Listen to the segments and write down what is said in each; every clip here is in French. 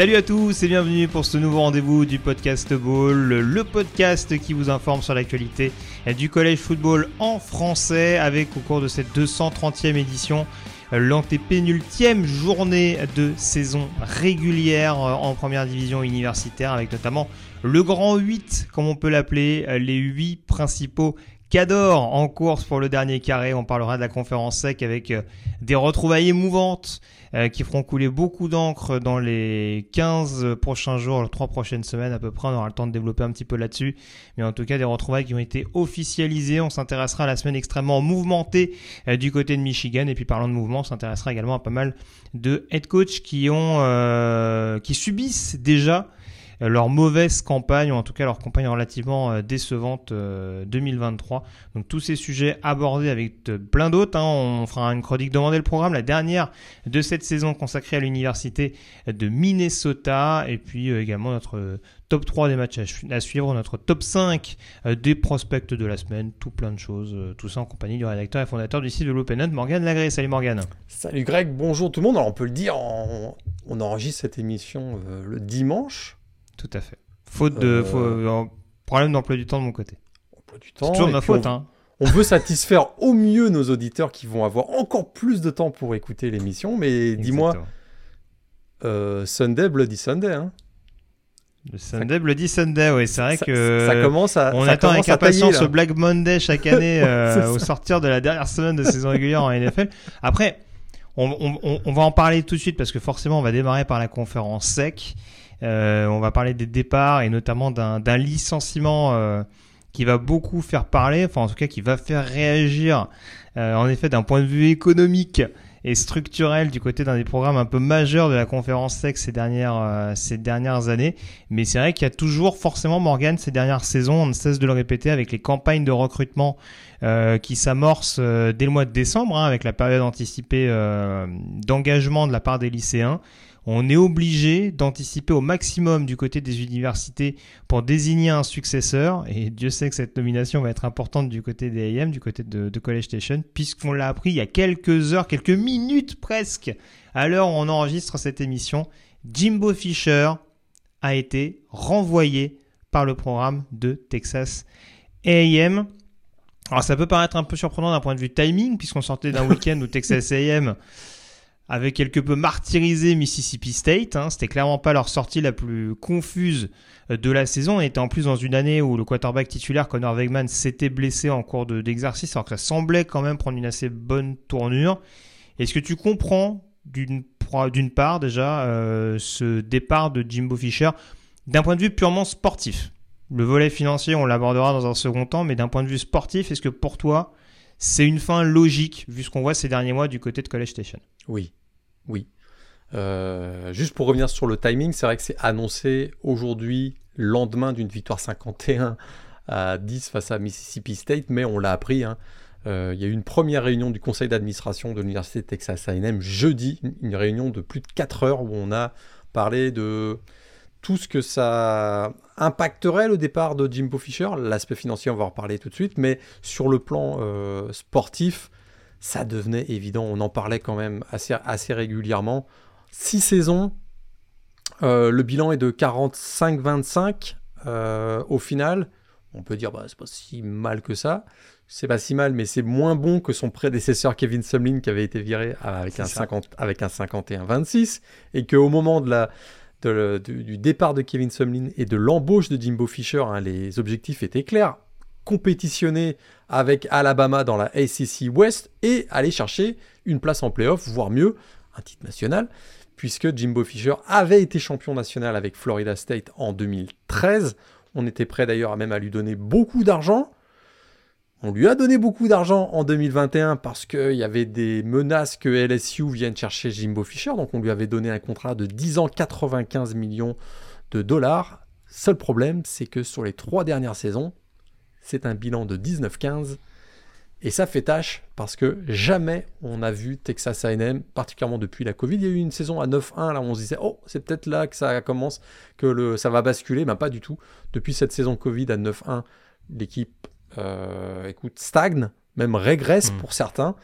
Salut à tous et bienvenue pour ce nouveau rendez-vous du podcast Ball, le podcast qui vous informe sur l'actualité du collège football en français avec au cours de cette 230e édition l'antépénultième journée de saison régulière en première division universitaire avec notamment le grand 8 comme on peut l'appeler, les 8 principaux cadors en course pour le dernier carré. On parlera de la conférence sec avec des retrouvailles émouvantes qui feront couler beaucoup d'encre dans les 15 prochains jours, les 3 prochaines semaines à peu près. On aura le temps de développer un petit peu là-dessus. Mais en tout cas, des retrouvailles qui ont été officialisées. On s'intéressera à la semaine extrêmement mouvementée euh, du côté de Michigan. Et puis parlant de mouvement, on s'intéressera également à pas mal de head coach qui ont, euh, qui subissent déjà leur mauvaise campagne, ou en tout cas leur campagne relativement euh, décevante 2023. Euh, Donc tous ces sujets abordés avec plein d'autres. Hein. On fera une chronique demandée le programme, la dernière de cette saison consacrée à l'université de Minnesota, et puis euh, également notre top 3 des matchs à, suivre, notre top 5 des prospects de la semaine, tout plein de choses, tout ça en compagnie du rédacteur et fondateur du site de l'Open Morgan Lagré. Salut Morgan. Salut Greg, bonjour tout le monde. Alors on peut le dire, on enregistre cette émission le dimanche. Tout à fait. Faute de. Euh... problème d'emploi du temps de mon côté. Emploi du temps. C'est toujours ma faute. On, hein. on veut satisfaire au mieux nos auditeurs qui vont avoir encore plus de temps pour écouter l'émission. Mais dis-moi, euh, Sunday, Bloody Sunday. Hein le Sunday, Bloody Sunday, oui, c'est vrai ça, que ça commence à, on attend avec impatience ce Black Monday chaque année euh, au sortir de la dernière semaine de saison régulière en NFL. Après, on, on, on, va en parler tout de suite parce que forcément, on va démarrer par la conférence sec. Euh, on va parler des départs et notamment d'un licenciement euh, qui va beaucoup faire parler, enfin en tout cas qui va faire réagir euh, en effet d'un point de vue économique et structurel du côté d'un des programmes un peu majeurs de la conférence sexe ces dernières, ces dernières années. Mais c'est vrai qu'il y a toujours forcément Morgan ces dernières saisons, on ne cesse de le répéter avec les campagnes de recrutement qui s'amorcent dès le mois de décembre, hein, avec la période anticipée d'engagement de la part des lycéens on est obligé d'anticiper au maximum du côté des universités pour désigner un successeur. Et Dieu sait que cette nomination va être importante du côté des AM, du côté de, College Station, puisqu'on l'a appris il y a quelques heures, quelques minutes presque, à l'heure où on enregistre cette émission. Jimbo Fisher a été renvoyé par le programme de Texas AM. Alors ça peut paraître un peu surprenant d'un point de vue timing, puisqu'on sortait d'un week-end où Texas AM avait quelque peu martyrisé Mississippi State. Hein. C'était clairement pas leur sortie la plus confuse euh, de la saison. On était en plus dans une année où le quarterback titulaire Connor Wegman s'était blessé en cours d'exercice, alors que ça semblait quand même prendre une assez bonne tournure. Est-ce que tu comprends d'une part déjà euh, ce départ de Jimbo Fisher d'un point de vue purement sportif? Le volet financier, on l'abordera dans un second temps, mais d'un point de vue sportif, est-ce que pour toi, c'est une fin logique vu ce qu'on voit ces derniers mois du côté de College Station? Oui, oui. Euh, juste pour revenir sur le timing, c'est vrai que c'est annoncé aujourd'hui, lendemain d'une victoire 51 à 10 face à Mississippi State, mais on l'a appris. Hein. Euh, il y a eu une première réunion du conseil d'administration de l'université Texas A&M jeudi, une réunion de plus de 4 heures où on a parlé de tout ce que ça impacterait le départ de Jimbo Fisher. L'aspect financier, on va en reparler tout de suite, mais sur le plan euh, sportif, ça devenait évident. On en parlait quand même assez, assez régulièrement. Six saisons, euh, le bilan est de 45-25 euh, au final. On peut dire, bah, c'est pas si mal que ça. C'est pas si mal, mais c'est moins bon que son prédécesseur Kevin Sumlin qui avait été viré avec un, 50, avec un 51-26 et qu'au moment de la, du départ de Kevin Sumlin et de l'embauche de Jimbo Fisher, hein, les objectifs étaient clairs compétitionner avec Alabama dans la ACC West et aller chercher une place en playoff, voire mieux, un titre national, puisque Jimbo Fisher avait été champion national avec Florida State en 2013. On était prêt d'ailleurs même à lui donner beaucoup d'argent. On lui a donné beaucoup d'argent en 2021 parce qu'il y avait des menaces que LSU vienne chercher Jimbo Fisher. Donc on lui avait donné un contrat de 10 ans, 95 millions de dollars. Seul problème, c'est que sur les trois dernières saisons, c'est un bilan de 19-15. Et ça fait tâche parce que jamais on a vu Texas AM, particulièrement depuis la Covid. Il y a eu une saison à 9-1, là où on se disait, oh, c'est peut-être là que ça commence, que le, ça va basculer. Mais pas du tout. Depuis cette saison Covid à 9-1, l'équipe euh, écoute, stagne, même régresse hmm. pour certains.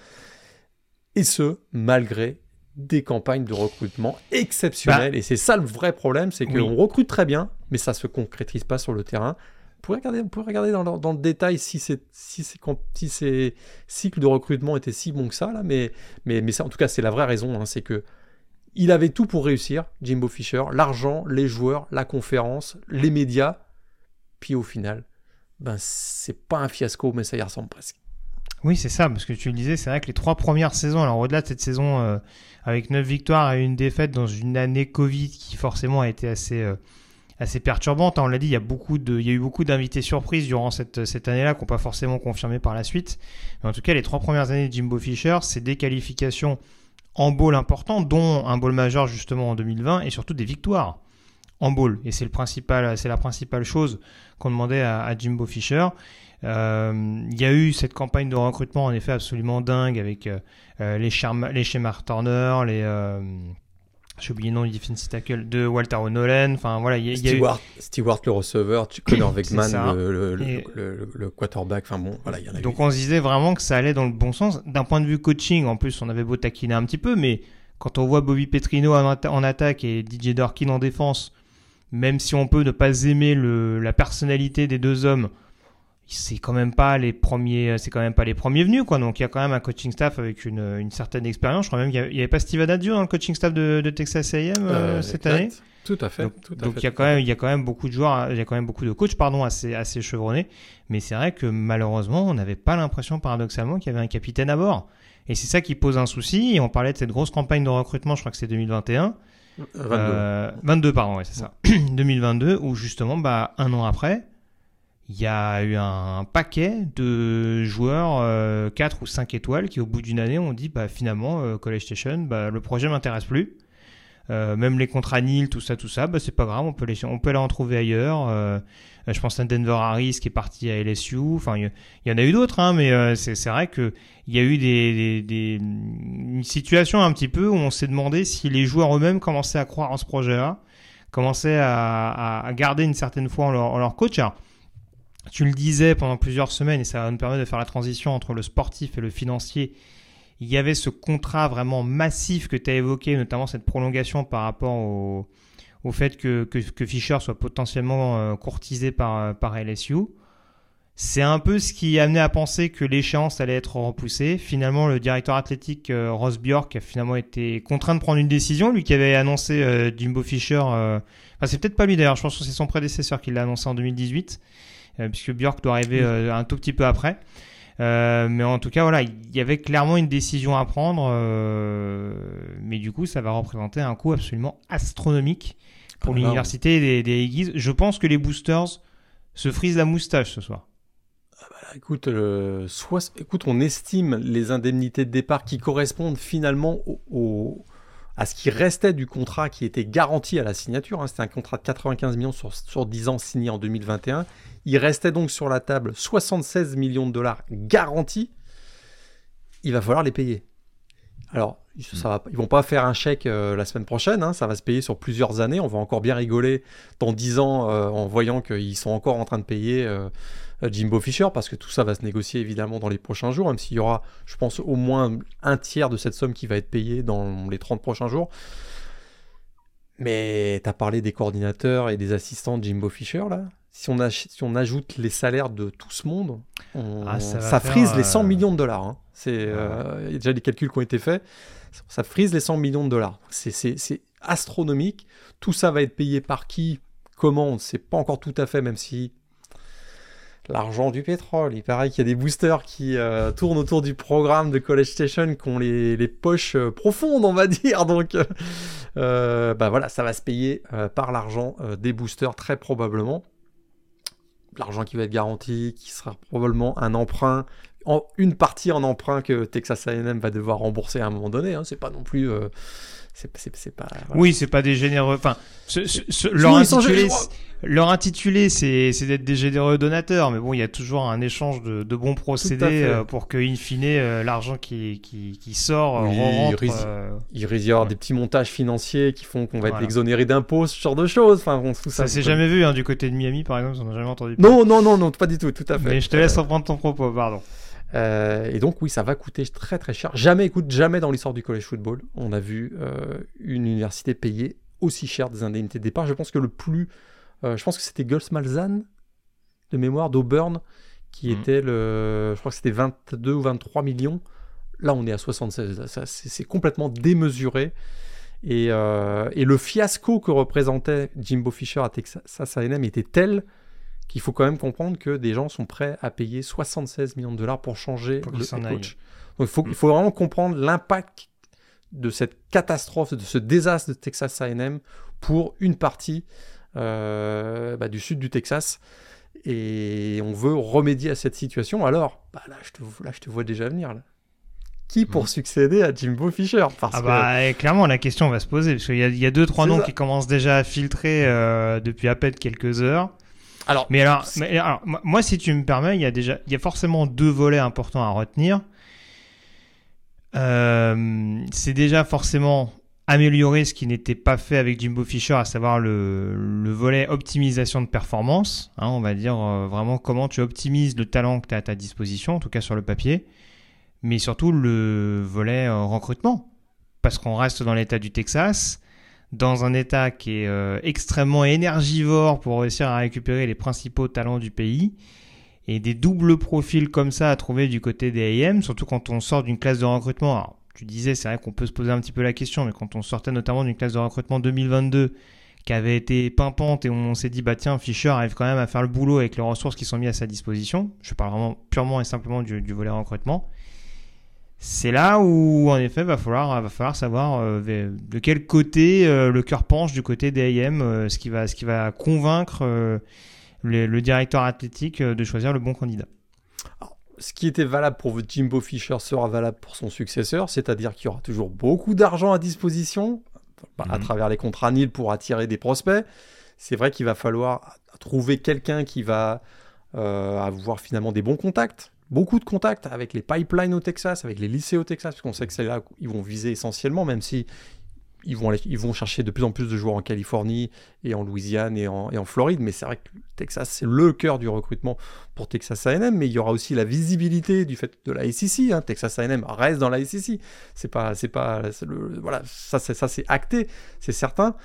Et ce, malgré des campagnes de recrutement exceptionnelles. Bah. et c'est ça le vrai problème, c'est qu'on recrute très bien, mais ça se concrétise pas sur le terrain. Pouvez regarder, vous pouvez regarder dans, le détail si, si, ces cycles de recrutement étaient si bons que ça, là, mais, mais, mais en tout cas, c'est la vraie raison, hein, c'est que il avait tout pour réussir, Jimbo Fisher, l'argent, les joueurs, la conférence, les médias, puis au final, ben c'est pas un fiasco, mais ça y ressemble presque. Oui, c'est ça, parce que tu le disais, c'est vrai que les trois premières saisons, alors au-delà de cette saison euh, avec neuf victoires et une défaite dans une année Covid qui forcément a été assez, euh, assez perturbante, hein, on l'a dit, il y, a beaucoup de, il y a eu beaucoup d'invités surprises durant cette, cette année-là qui n'ont pas forcément confirmé par la suite. Mais en tout cas, les trois premières années de Jimbo Fisher, c'est des qualifications en bowl importants, dont un bowl majeur justement en 2020 et surtout des victoires en bowl. Et c'est le principal, c'est la principale chose qu'on demandait à, Jimbo Fisher. Euh, il y a eu cette campagne de recrutement en effet absolument dingue avec euh, euh, les, les schémas Turner, les j'ai oublié le nom du defensive tackle de Walter O'Nolan. Enfin voilà, il y, Stewart, Stewart le receveur, Connor Wegman le, le, le, quarterback. Enfin bon, voilà, il y en a Donc on se disait vraiment que ça allait dans le bon sens. D'un point de vue coaching, en plus, on avait beau taquiner un petit peu, mais quand on voit Bobby Petrino en, en attaque et DJ Dorkin en défense, même si on peut ne pas aimer le, la personnalité des deux hommes, c'est quand même pas les premiers, c'est quand même pas les premiers venus, quoi. Donc il y a quand même un coaching staff avec une, une certaine expérience. Je crois même qu'il y, avait pas Steven Adio dans le coaching staff de, de Texas A&M euh, euh, cette année. Tout à fait. Donc, il y a quand même, il y a quand même beaucoup de joueurs, il y a quand même beaucoup de coachs, pardon, assez, assez chevronnés. Mais c'est vrai que malheureusement, on n'avait pas l'impression, paradoxalement, qu'il y avait un capitaine à bord. Et c'est ça qui pose un souci. Et on parlait de cette grosse campagne de recrutement, je crois que c'est 2021. 22. 22, euh, pardon, ouais, c'est ça. 2022, où justement, bah, un an après, il y a eu un paquet de joueurs euh, 4 ou 5 étoiles qui, au bout d'une année, ont dit bah, finalement, euh, College Station, bah, le projet m'intéresse plus. Euh, même les contrats nil, tout ça, tout ça, bah, c'est pas grave, on peut les, on peut les en trouver ailleurs. Euh, je pense à Denver Harris qui est parti à LSU. Enfin, il y, en a eu d'autres, hein, mais c'est vrai que il y a eu des, des, une situation un petit peu où on s'est demandé si les joueurs eux-mêmes commençaient à croire en ce projet-là, commençaient à, à, garder une certaine foi en leur, leur coach. Tu le disais pendant plusieurs semaines, et ça va nous permettre de faire la transition entre le sportif et le financier il y avait ce contrat vraiment massif que tu as évoqué, notamment cette prolongation par rapport au, au fait que, que, Fischer soit potentiellement euh, courtisé par, euh, par LSU. C'est un peu ce qui amenait à penser que l'échéance allait être repoussée. Finalement, le directeur athlétique euh, Ross Bjork a finalement été contraint de prendre une décision, lui qui avait annoncé Jimbo Fischer. enfin, c'est peut-être pas lui d'ailleurs, je pense que c'est son prédécesseur qui l'a annoncé en 2018, puisque Bjork doit arriver un tout petit peu après. Euh, mais en tout cas, voilà, il y avait clairement une décision à prendre. Euh, mais du coup, ça va représenter un coût absolument astronomique pour ah, l'université des, des Je pense que les boosters se frisent la moustache ce soir. Ah bah écoute, soit, écoute, on estime les indemnités de départ qui correspondent finalement au, à ce qui restait du contrat qui était garanti à la signature. Hein. C'était un contrat de 95 millions sur, sur 10 ans signé en 2021. Il restait donc sur la table 76 millions de dollars garantis. Il va falloir les payer. Alors, ça va, ils vont pas faire un chèque euh, la semaine prochaine, hein. ça va se payer sur plusieurs années. On va encore bien rigoler dans 10 ans euh, en voyant qu'ils sont encore en train de payer euh, Jimbo Fisher, parce que tout ça va se négocier évidemment dans les prochains jours, même s'il y aura, je pense, au moins un tiers de cette somme qui va être payée dans les 30 prochains jours. Mais tu as parlé des coordinateurs et des assistants de Jimbo Fisher, là si on, si on, ajoute les salaires de tout ce monde, ah, ça, frise les 100 euh, millions de dollars. Hein. Euh, il y a déjà des calculs qui ont été faits. Ça frise les 100 millions de dollars. C'est astronomique. Tout ça va être payé par qui Comment On ne sait pas encore tout à fait, même si l'argent du pétrole. Il paraît qu'il y a des boosters qui euh, tournent autour du programme de College Station qui ont les, poches profondes, on va dire. Donc, bah voilà, ça va se payer par l'argent des boosters très probablement. l'argent qui va être garanti, qui sera probablement un emprunt, en, une partie en emprunt que Texas A&M va devoir rembourser à un moment donné. Hein. C'est pas non plus c'est pas. Oui, c'est pas des généreux. Enfin, leur, intitulé, leur, intitulé, c'est d'être des généreux donateurs, mais bon, il y a toujours un échange de, de bons procédés euh, pour que, in fine, euh, l'argent qui, qui, qui, sort oui, rentre. Il risque d'y avoir des petits montages financiers qui font qu'on va être exonéré d'impôts, ce genre de choses. Enfin, tout ça. Ça s'est jamais vu hein, du côté de Miami, par exemple, on n'a jamais entendu. Non, non, non, non, pas du tout, tout à fait. Mais je te laisse reprendre ton propos, pardon. Euh, et donc oui, ça va coûter très très cher. Jamais, écoute, jamais dans l'histoire du college football, on a vu euh, une université payer aussi cher des indemnités de départ. Je pense que le plus, euh, je pense que c'était Gus Malzahn de mémoire d'Auburn qui mhm. était le, je crois que c'était 22 ou 23 millions. Là, on est à 76. C'est complètement démesuré. Et, et, le fiasco que représentait Jimbo Fisher à Texas A&M était tel qu'il faut quand même comprendre que des gens sont prêts à payer 76 millions de dollars pour changer le coach. Donc il faut, vraiment comprendre l'impact de cette catastrophe, de ce désastre de Texas A&M pour une partie euh, bah, du sud du Texas. Et on veut remédier à cette situation. Alors, bah, là, je te, là, je te vois déjà venir. Là. Qui pour mmh. succéder à Jimbo Fisher? Parce ah bah, Clairement, la question va se poser. Parce qu'il y, y, a deux, trois noms qui commencent déjà à filtrer euh, depuis à peine quelques heures. Alors, mais alors, moi, si tu me permets, il y a déjà, il y a forcément deux volets importants à retenir. Euh, c'est déjà forcément améliorer ce qui n'était pas fait avec Jimbo Fisher, à savoir le, volet optimisation de performance. Hein, on va dire euh, vraiment comment tu optimises le talent que tu as à ta disposition, en tout cas sur le papier, mais surtout le volet euh, recrutement. Parce qu'on reste dans l'état du Texas dans un état qui est euh, extrêmement énergivore pour réussir à récupérer les principaux talents du pays. Et des doubles profils comme ça à trouver du côté des AM, surtout quand on sort d'une classe de recrutement. Tu disais, c'est vrai qu'on peut se poser un petit peu la question, mais quand on sortait notamment d'une classe de recrutement 2022 qui avait été pimpante et on s'est dit, bah tiens, Fischer arrive quand même à faire le boulot avec les ressources qui sont mises à sa disposition. Je parle vraiment purement et simplement du, volet recrutement c'est là où en effet va falloir va falloir savoir euh, de quel côté euh, le cœur penche du côté des euh, ce qui va ce qui va convaincre le, directeur athlétique de choisir le bon candidat. Ce qui était valable pour Jimbo Fisher sera valable pour son successeur, c'est-à-dire qu'il y aura toujours beaucoup d'argent à disposition à mhm. travers les contrats NIL pour attirer des prospects. C'est vrai qu'il va falloir trouver quelqu'un qui va avoir finalement des bons contacts beaucoup de contacts avec les pipelines au Texas, avec les lycées au Texas, parce qu'on sait que c'est là qu'ils vont viser essentiellement, même si ils vont, ils vont chercher de plus en plus de joueurs en Californie et en Louisiane et en, et en Floride, mais c'est vrai que Texas, c'est le cœur du recrutement pour Texas A&M, mais il y aura aussi la visibilité du fait de la SEC. Hein. Texas A&M reste dans la SEC. C'est pas, c'est pas, le, voilà, ça, c'est, ça, c'est acté, c'est certain.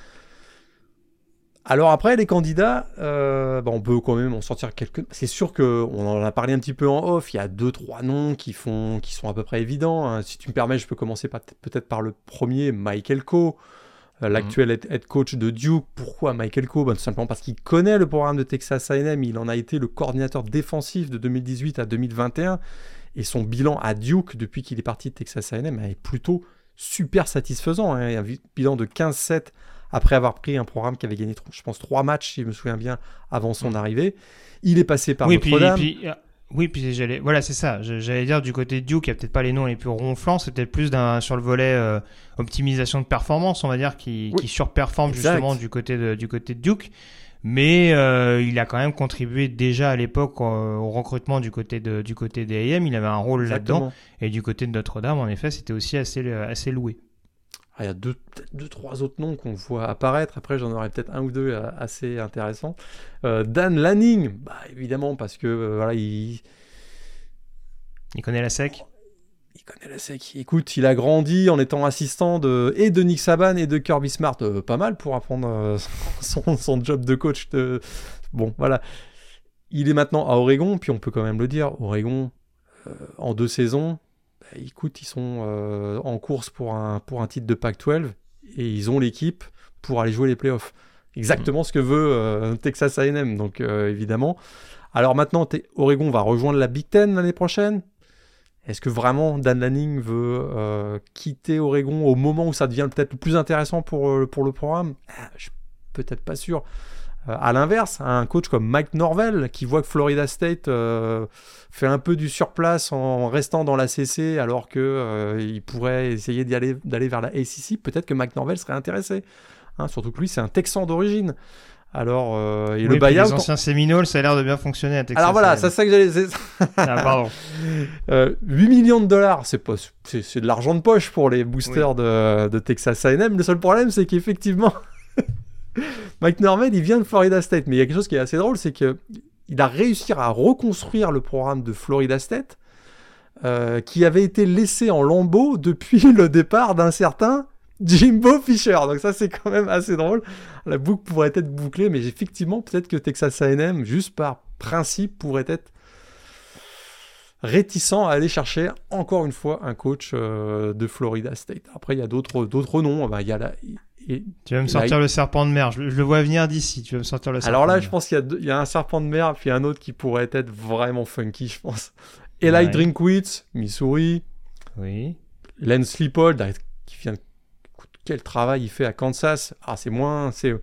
Alors après, les candidats, euh, bah, on peut quand même en sortir quelques. C'est sûr que on en a parlé un petit peu en off. Il y a deux, trois noms qui font, qui sont à peu près évidents. Hein. Si tu me permets, je peux commencer peut-être par le premier, Michael Coe, euh, mhm. l'actuel head coach de Duke. Pourquoi Michael Coe bah, Tout simplement parce qu'il connaît le programme de Texas A&M. Il en a été le coordinateur défensif de 2018 à 2021, et son bilan à Duke depuis qu'il est parti de Texas A&M est plutôt super satisfaisant. Hein. Un bilan de 15-7 après avoir pris un programme qui avait gagné, je pense, trois matchs, si je me souviens bien, avant son mm. arrivée. Il est passé par Notre-Dame. Euh, oui, puis j'allais, voilà, c'est ça. J'allais dire du côté de Duke, il n'y a peut-être pas les noms les plus ronflants, c'est peut-être plus d'un sur le volet euh, optimisation de performance, on va dire, qui, qui surperforme justement du côté de du côté de Duke. Mais euh, il a quand même contribué déjà à l'époque au, recrutement du côté de du côté des AM. Il avait un rôle là-dedans. Et du côté de Notre-Dame, en effet, c'était aussi assez assez loué. Ah, il y a deux, deux trois autres noms qu'on voit apparaître. Après, j'en aurai peut-être un ou deux euh, assez intéressants. Euh, Dan Lanning, bah, évidemment, parce que euh, voilà, il... il connaît la SEC? Il connaît la SEC. Écoute, il a grandi en étant assistant de, et de Nick Saban et de Kirby Smart. pas mal pour apprendre son, son, job de coach. De... Bon, voilà. Il est maintenant à Oregon, puis on peut quand même le dire. Oregon, en deux saisons, écoute, ils sont euh, en course pour un, pour un titre de Pac-12 et ils ont l'équipe pour aller jouer les playoffs. Exactement ce que veut euh, Texas AM, donc euh, évidemment. Alors maintenant, Oregon va rejoindre la Big Ten l'année prochaine. Est-ce que vraiment Dan Lanning veut quitter Oregon au moment où ça devient peut-être le plus intéressant pour, pour le programme? Ah, Je suis peut-être pas sûr. Euh, à l'inverse, un coach comme Mike Norvell, qui voit que Florida State euh, fait un peu du surplace en restant dans la CC, alors qu'il euh, pourrait essayer d'aller vers la ACC, peut-être que Mike Norvell serait intéressé. Hein, surtout que lui, c'est un Texan d'origine. Alors, et le buyout. Les anciens Seminoles, ça a l'air de bien fonctionner à Texas. Alors voilà, c'est ça que j'allais. ah, pardon. 8 millions de dollars, c'est pas, c'est, de l'argent de poche pour les boosters de, de, Texas A&M. Le seul problème, c'est qu'effectivement, Mike Norman, il vient de Florida State, mais il y a quelque chose qui est assez drôle, c'est que il a réussi à reconstruire le programme de Florida State, euh, qui avait été laissé en lambeaux depuis le départ d'un certain Jimbo Fisher. Donc ça, c'est quand même assez drôle. La boucle pourrait être bouclée, mais effectivement, peut-être que Texas A&M, juste par principe, pourrait être réticent à aller chercher encore une fois un coach euh, de Florida State. Après, il y a d'autres noms. il y a la, tu vas me sortir le serpent de mer. Je, le vois venir d'ici. Tu vas me sortir le serpent. Alors là, je pense qu'il y, a un serpent de mer, puis un autre qui pourrait être vraiment funky, je pense. Eli Drinkwitz, Missouri. Oui. Len Sleepold, qui vient. Quel travail il fait à Kansas. Ah, c'est moins, c'est,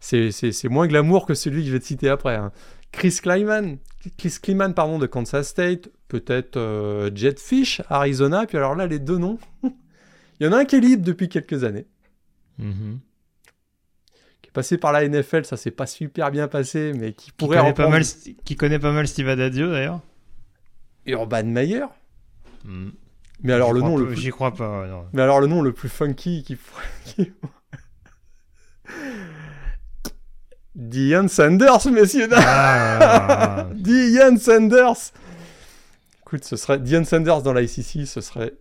c'est, moins glamour que celui que je vais te citer après. Hein. Chris Kleiman, Chris Kleiman, pardon, de Kansas State. Peut-être euh, Jetfish, Arizona. Puis alors là, les deux noms. il y en a un qui est libre depuis quelques années. Mhm. Qui est passé par la NFL, ça s'est pas super bien passé, mais qui pourrait qui connaît, pas mal, qui connaît pas mal Steve Adadio d'ailleurs. Urban Meyer. Hmm. Mais alors le nom le plus... j'y crois pas. Mais alors le nom le plus funky qui Diane Sanders, messieurs dames. Ah, Diane Sanders. Écoute, ce serait Diane Sanders dans la ICC, ce serait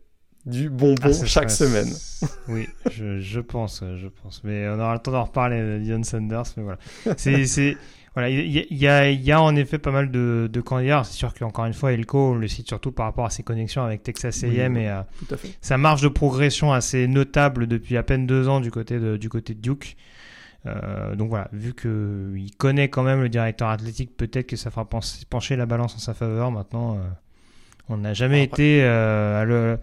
du bonbon ah, chaque semaine. Oui, je, je, pense, je pense. Mais on aura le temps d'en reparler Dion Sanders. Mais voilà, c'est voilà, il y, y, a, y, a, en effet pas mal de, de candidats. C'est sûr qu'encore une fois, Elko, on le cite surtout par rapport à ses connexions avec Texas A&M et à, sa marge de progression assez notable depuis à peine deux ans du côté de, du côté de Duke. Euh, donc voilà, vu qu'il connaît quand même le directeur athlétique, peut-être que ça fera pencher la balance en sa faveur. Maintenant, euh, on n'a jamais été euh, à le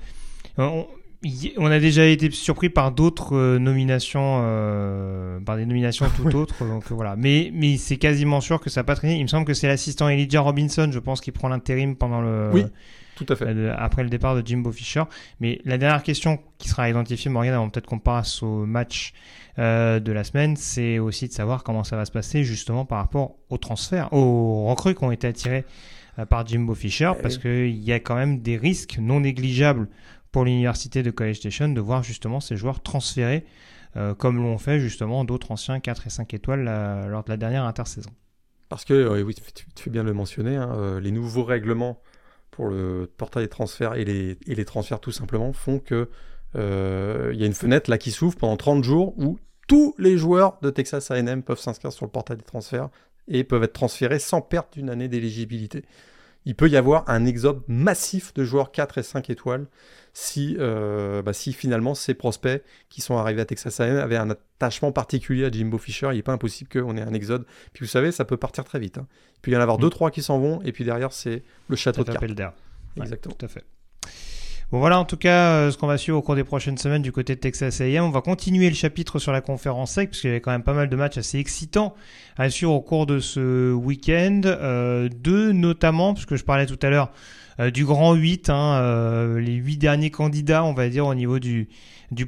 on, a déjà été surpris par d'autres euh, nominations, euh, par des nominations tout autres. Donc voilà. Mais, mais c'est quasiment sûr que ça n'a pas traîné. Il me semble que c'est l'assistant Elijah Robinson, je pense, qui prend l'intérim pendant le. Oui. Tout à fait. Euh, après le départ de Jimbo Fisher. Mais la dernière question qui sera identifiée, Morgan, avant peut-être qu'on passe au match de la semaine, c'est aussi de savoir comment ça va se passer justement par rapport aux transferts, aux recrues qui ont été attirés par Jimbo Fisher, eh parce qu'il y a quand même des risques non négligeables pour l'université de College Station de voir justement ces joueurs transférés euh, comme l'ont fait justement d'autres anciens 4 et 5 étoiles lors de la dernière intersaison. Parce que, oui, tu, fais bien le mentionner, hein, euh, les nouveaux règlements pour le portail des transferts et les, et les transferts tout simplement font que euh, il y a une fenêtre là qui s'ouvre pendant 30 jours où tous les joueurs de Texas A&M peuvent s'inscrire sur le portail des transferts et peuvent être transférés sans perte d'une année d'éligibilité il peut y avoir un exode massif de joueurs 4 et 5 étoiles si, euh, bah, si finalement ces prospects qui sont arrivés à Texas A&M avaient un attachement particulier à Jimbo Fisher. Il n'est pas impossible qu'on ait un exode. Puis vous savez, ça peut partir très vite. Hein. Il peut y en avoir 2-3 mm. qui s'en vont, et puis derrière, c'est le château de cartes. Exactement. tout à fait. Bon voilà en tout cas euh, ce qu'on va suivre au cours des prochaines semaines du côté de Texas A&M. On va continuer le chapitre sur la conférence SEC parce qu'il y avait quand même pas mal de matchs assez excitants à suivre au cours de ce week-end. Euh, deux notamment, puisque je parlais tout à l'heure euh, du grand 8, hein, les huit derniers candidats on va dire au niveau du,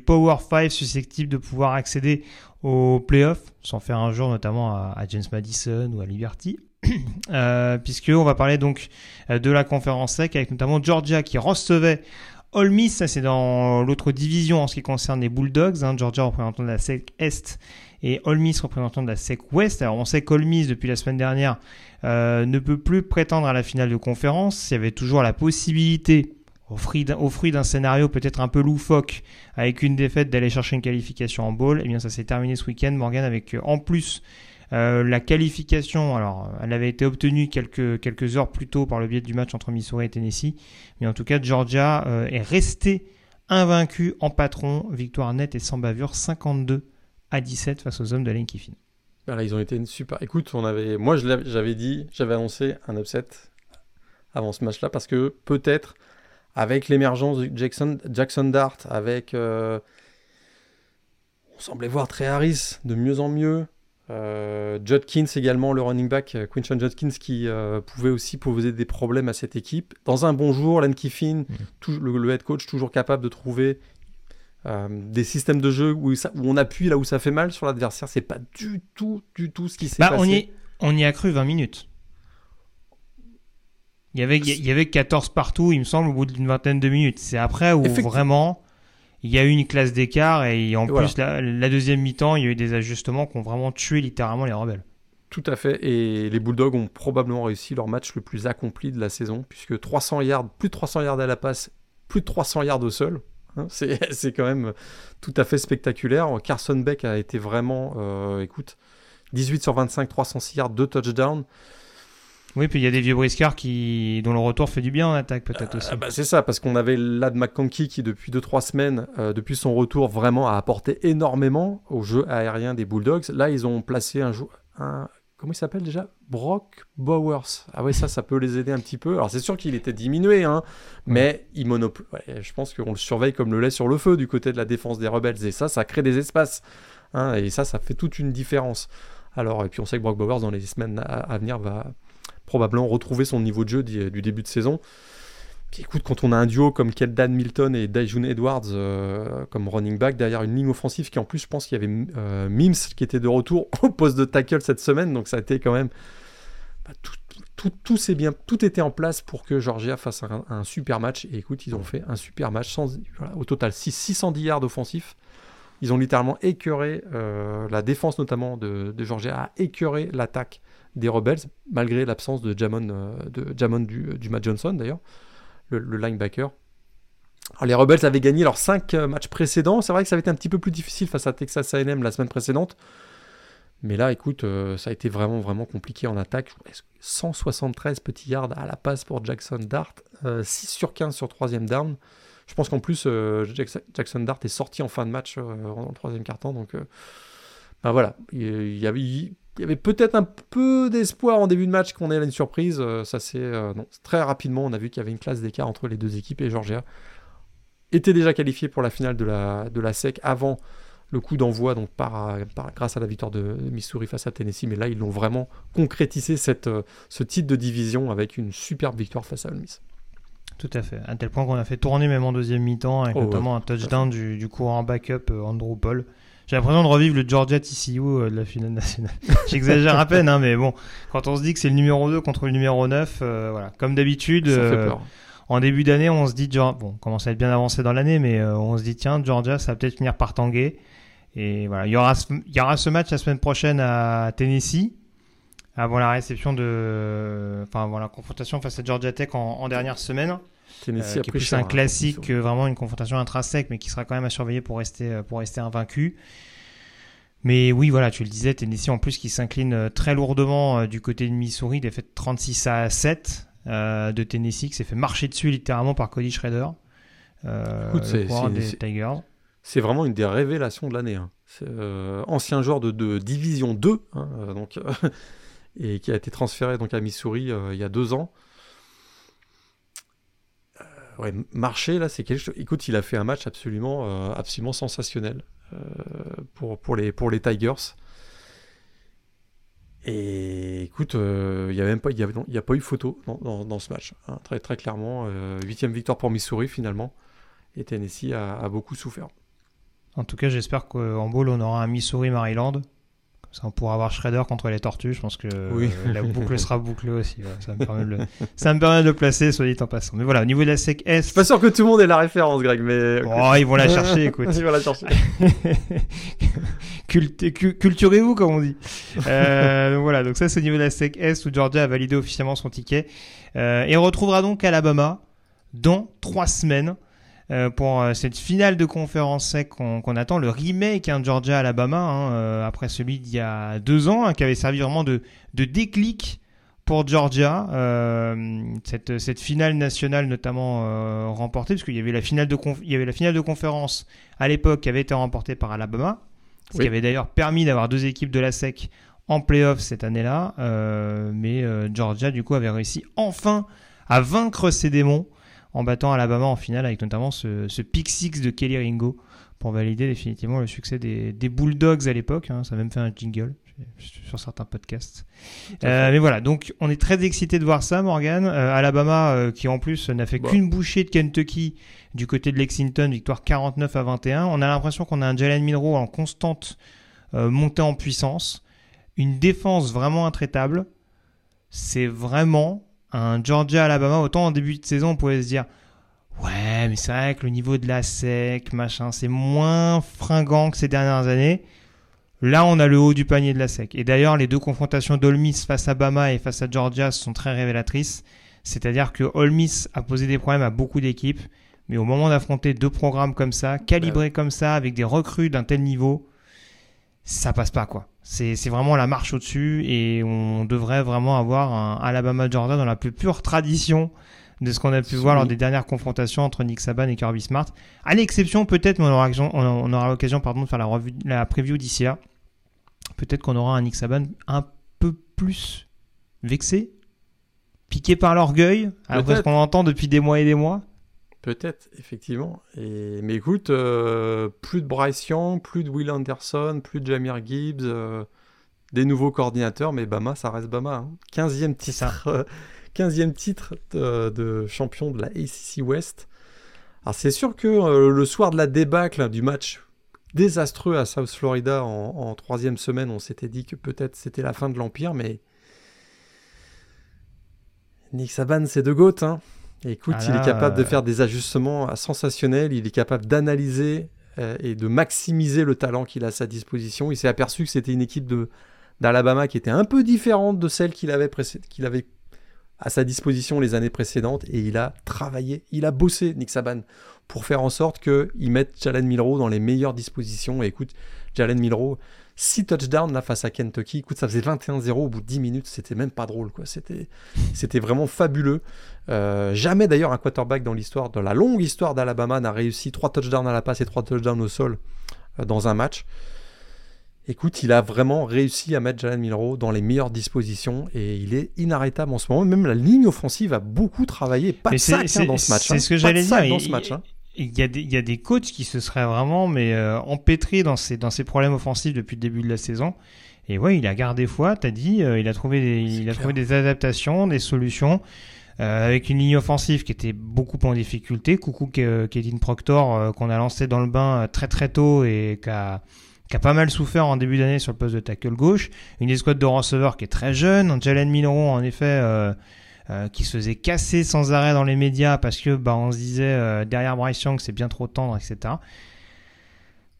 Power 5 susceptibles de pouvoir accéder aux playoffs, sans faire un jour notamment à James Madison ou à Liberty. euh, puisque on va parler donc euh, de la conférence sec avec notamment Georgia qui recevait Ole ça c'est dans l'autre division en ce qui concerne les Bulldogs, hein, Georgia représentant de la SEC Est et Ole représentant de la SEC Ouest. Alors on sait qu'Ole depuis la semaine dernière euh, ne peut plus prétendre à la finale de conférence. Il y avait toujours la possibilité, au fruit d'un scénario peut-être un peu loufoque, avec une défaite d'aller chercher une qualification en bowl. Et eh bien ça s'est terminé ce week-end, Morgan, avec en plus euh, la qualification, alors, elle avait été obtenue quelques, quelques heures plus tôt par le biais du match entre Missouri et Tennessee. Mais en tout cas, Georgia euh, est resté invaincu en patron. Victoire nette et sans bavure, 52 à 17 face aux hommes de Lane Kiffin. Voilà, ils ont été une super. Écoute, on avait, moi j'avais dit, j'avais annoncé un upset avant ce match-là parce que peut-être avec l'émergence de Jackson, Jackson Dart, avec, euh, on semblait voir Trey Harris de mieux en mieux. Euh, Judkins également, le running back, euh, Quinton Judkins, qui euh, pouvait aussi poser des problèmes à cette équipe. Dans un bon jour, Len Kiffin, mm. le, head coach, toujours capable de trouver des systèmes de jeu où, on appuie là où ça fait mal sur l'adversaire. C'est pas du tout, du tout ce qui s'est bah, passé. On y, on y a cru 20 minutes. Il y, avait, il y avait 14 partout, il me semble, au bout d'une vingtaine de minutes. C'est après où vraiment il y a eu une classe d'écart et en plus la, deuxième mi-temps, il y a eu des ajustements qui ont vraiment tué littéralement les rebelles. Tout à fait, et les Bulldogs ont probablement réussi leur match le plus accompli de la saison, puisque 300 yards, plus de 300 yards à la passe, plus de 300 yards au sol. Hein, c'est quand même tout à fait spectaculaire. Carson Beck a été vraiment, euh, écoute, 18 sur 25, 306 yards, 2 touchdowns. Oui, puis il y a des vieux briscards qui, dont le retour fait du bien en attaque peut-être aussi. Ah, bah, c'est ça, parce qu'on avait Lad McConkey qui depuis 2-3 semaines, euh, depuis son retour, vraiment a apporté énormément au jeu aérien des Bulldogs. Là, ils ont placé un joueur... Comment il s'appelle déjà? Brock Bowers. Ah oui, ça, ça peut les aider un petit peu. Alors c'est sûr qu'il était diminué, hein, mais il monop... je pense qu'on le surveille comme le lait sur le feu du côté de la défense des rebelles. Et ça, ça crée des espaces. Hein, et ça, ça fait toute une différence. Alors, et puis on sait que Brock Bowers, dans les semaines à venir, va probablement retrouver son niveau de jeu du, début de saison. Écoute, quand on a un duo comme Keldan Milton et Daijun Edwards euh, comme running back derrière une ligne offensive qui en plus je pense qu'il y avait euh, Mims qui était de retour au poste de tackle cette semaine, donc ça a été quand même bah, tout, tout, bien, tout était en place pour que Georgia fasse un, super match. Et écoute, ils ont fait un super match sans, au total 6, 610 yards offensifs. Ils ont littéralement écœuré euh, la défense notamment de, de Georgia, a écœuré l'attaque des Rebels, malgré l'absence de Jamon, euh, de Jamon du, du Matt Johnson d'ailleurs, le, linebacker. Les Rebels avaient gagné leurs 5 euh, matchs précédents. C'est vrai que ça avait été un petit peu plus difficile face à Texas AM la semaine précédente. Mais là, écoute, euh, ça a été vraiment, vraiment compliqué en attaque. 173 petits yards à la passe pour Jackson Dart. 6 sur 15 sur troisième down. Je pense qu'en plus, Jackson Dart est sorti en fin de match dans le troisième quart-temps. Donc, ben voilà. Il, y avait, y avait peut-être un peu d'espoir en début de match qu'on ait une surprise. Euh, ça c'est euh, très rapidement, on a vu qu'il y avait une classe d'écart entre les deux équipes et Georgia était déjà qualifié pour la finale de la, de la SEC avant le coup d'envoi donc par, grâce à la victoire de Missouri face à Tennessee. Mais là, ils l'ont vraiment concrétisé cette, euh, ce titre de division avec une superbe victoire face à Ole Miss. Tout à fait. À tel point qu'on a fait tourner même en deuxième mi-temps avec oh, notamment un touchdown du, du courant backup Andrew Paul. J'ai l'impression de revivre le Georgia TCU euh, de la finale nationale. J'exagère à peine, hein, mais bon, quand on se dit que c'est le numéro 2 contre le numéro 9, euh, voilà, comme d'habitude, euh, en début d'année, on se dit, bon, on commence à être bien avancé dans l'année, mais on se dit, tiens, Georgia, ça va peut-être finir par tanguer. Et voilà, il y aura, ce, il y aura ce match la semaine prochaine à Tennessee, avant la réception de, enfin, voilà, la confrontation face à Georgia Tech en dernière semaine. Tennessee euh, qui est plus un classique que vraiment une confrontation intrinsèque, mais qui sera quand même à surveiller pour rester, euh, pour rester invaincu. Mais oui, voilà, tu le disais, Tennessee en plus qui s'incline euh, très lourdement du côté de Missouri, défaite 36 à 7 de Tennessee, qui s'est fait marcher dessus littéralement par Cody Schrader, des Tigers. C'est vraiment une des révélations de l'année. Hein. ancien joueur de, Division 2, hein, donc, et qui a été transféré donc, à Missouri il y a deux ans ouais, marcher là, c'est quelque chose. Écoute, il a fait un match absolument, euh, absolument sensationnel euh, pour, pour, les, pour les Tigers. Et écoute, euh, il n'y a pas, a pas eu photo dans, dans, ce match. Hein, très, très clairement, huitième victoire pour Missouri finalement. Et Tennessee a, a beaucoup souffert. En tout cas, j'espère qu'en bowl, on aura un Missouri-Maryland ça, on pourra avoir Shredder contre les tortues. Je pense que la boucle sera bouclée aussi. ça, me permet de le... ça me permet de le placer, soit dit en passant. Mais voilà, au niveau de la SEC S. Je suis pas sûr que tout le monde ait la référence, Greg, mais. Oh, ils vont la chercher, écoute. ils vont la chercher. Culturez-vous, comme on dit. Euh, donc voilà, donc ça, c'est au niveau de la SEC S où Georgia a validé officiellement son ticket. Euh, et on retrouvera donc Alabama dans trois semaines. Euh, pour euh, cette finale de conférence sec qu'on attend, le remake hein, Georgia-Alabama, hein, euh, après celui d'il y a deux ans, hein, qui avait servi vraiment de, de déclic pour Georgia, cette, cette, finale nationale notamment remportée, parce qu'il y avait la finale de il y avait la finale de conférence à l'époque qui avait été remportée par Alabama, ce qui avait d'ailleurs permis d'avoir deux équipes de la SEC en playoff cette année-là, mais Georgia du coup avait réussi enfin à vaincre ses démons en battant Alabama en finale avec notamment ce, ce pick six de Kelly Ringo pour valider définitivement le succès des, Bulldogs à l'époque. Hein. ça a même fait un jingle. sur certains podcasts. Euh, mais voilà, donc on est très excité de voir ça, Morgan. Euh, Alabama, euh, qui en plus n'a fait qu'une bouchée de Kentucky du côté de Lexington, victoire 49 à 21. On a l'impression qu'on a un Jalen Milrow en constante montée en puissance, une défense vraiment intraitable. C'est vraiment un Georgia-Alabama. Autant en début de saison, on pouvait se dire Ouais, mais c'est vrai que le niveau de la SEC, machin, c'est moins fringant que ces dernières années. Là, on a le haut du panier de la SEC. Et d'ailleurs, les deux confrontations d'Ole Miss face à Bama et face à Georgia sont très révélatrices. C'est-à-dire que Ole Miss a posé des problèmes à beaucoup d'équipes, mais au moment d'affronter deux programmes comme ça, calibrés comme ça, avec des recrues d'un tel niveau, ça passe pas quoi. C'est vraiment la marche au-dessus et on devrait vraiment avoir un Alabama-Georgia dans la plus pure tradition de ce qu'on a pu voir lors des dernières confrontations entre Nick Saban et Kirby Smart. À l'exception peut-être, mais on aura, on aura l'occasion pardon, de faire la, revue, la preview d'ici là. Peut-être qu'on aura un Nick Saban un peu plus vexé, piqué par l'orgueil, après ce qu'on entend depuis des mois et des mois. Peut-être, effectivement. Et... Mais écoute, euh, plus de Bryce Young, plus de Will Anderson, plus de Jamir Gibbs, euh, des nouveaux coordinateurs, mais Bama, ça reste Bama. hein. 15e C'est ça. titre, euh, 15e titre de, de champion de la ACC West. Alors c'est sûr que le soir de la débâcle du match désastreux à South Florida en, en troisième semaine, on s'était dit que peut-être c'était la fin de l'Empire, mais Nick Saban, c'est de GOAT. Hein. Écoute, Ah il est capable de faire des ajustements sensationnels, il est capable d'analyser euh, et de maximiser le talent qu'il a à sa disposition. Il s'est aperçu que c'était une équipe de d'Alabama qui était un peu différente de celle qu'il avait, précé- qu'il avait à sa disposition les années précédentes et il a travaillé, il a bossé Nick Saban pour faire en sorte qu'il mette Jalen Milrow dans les meilleures dispositions. Et écoute, Jalen Milrow, 6 touchdowns là face à Kentucky. Écoute, ça faisait 21-0 au bout de 10 minutes. C'était même pas drôle, quoi. C'était, c'était vraiment fabuleux. Euh, jamais d'ailleurs un quarterback dans l'histoire, dans la longue histoire d'Alabama, n'a réussi 3 touchdowns à la passe et 3 touchdowns au sol euh, dans un match. Écoute, il a vraiment réussi à mettre Jalen Milrow dans les meilleures dispositions et il est inarrêtable en ce moment. Même la ligne offensive a beaucoup travaillé. Pas de sac hein, dans ce match. c'est hein. ce que j'allais dire. dans ce match. hein. Il y, a des, il y a des coachs qui se seraient vraiment mais, euh, empêtrés dans ces, dans ces problèmes offensifs depuis le début de la saison. Et ouais, il a gardé foi, t'as dit, euh, il a trouvé des, il a trouvé des adaptations, des solutions, euh, avec une ligne offensive qui était beaucoup en difficulté. Coucou Ke- Kevin Proctor, euh, qu'on a lancé dans le bain euh, très très tôt et qui a, qui a pas mal souffert en début d'année sur le poste de tackle gauche. Une escouade de receveurs qui est très jeune. Un Jalen Milrow, en effet, euh, qui se faisait casser sans arrêt dans les médias parce que bah, on se disait euh, derrière Bryce Young c'est bien trop tendre, etc.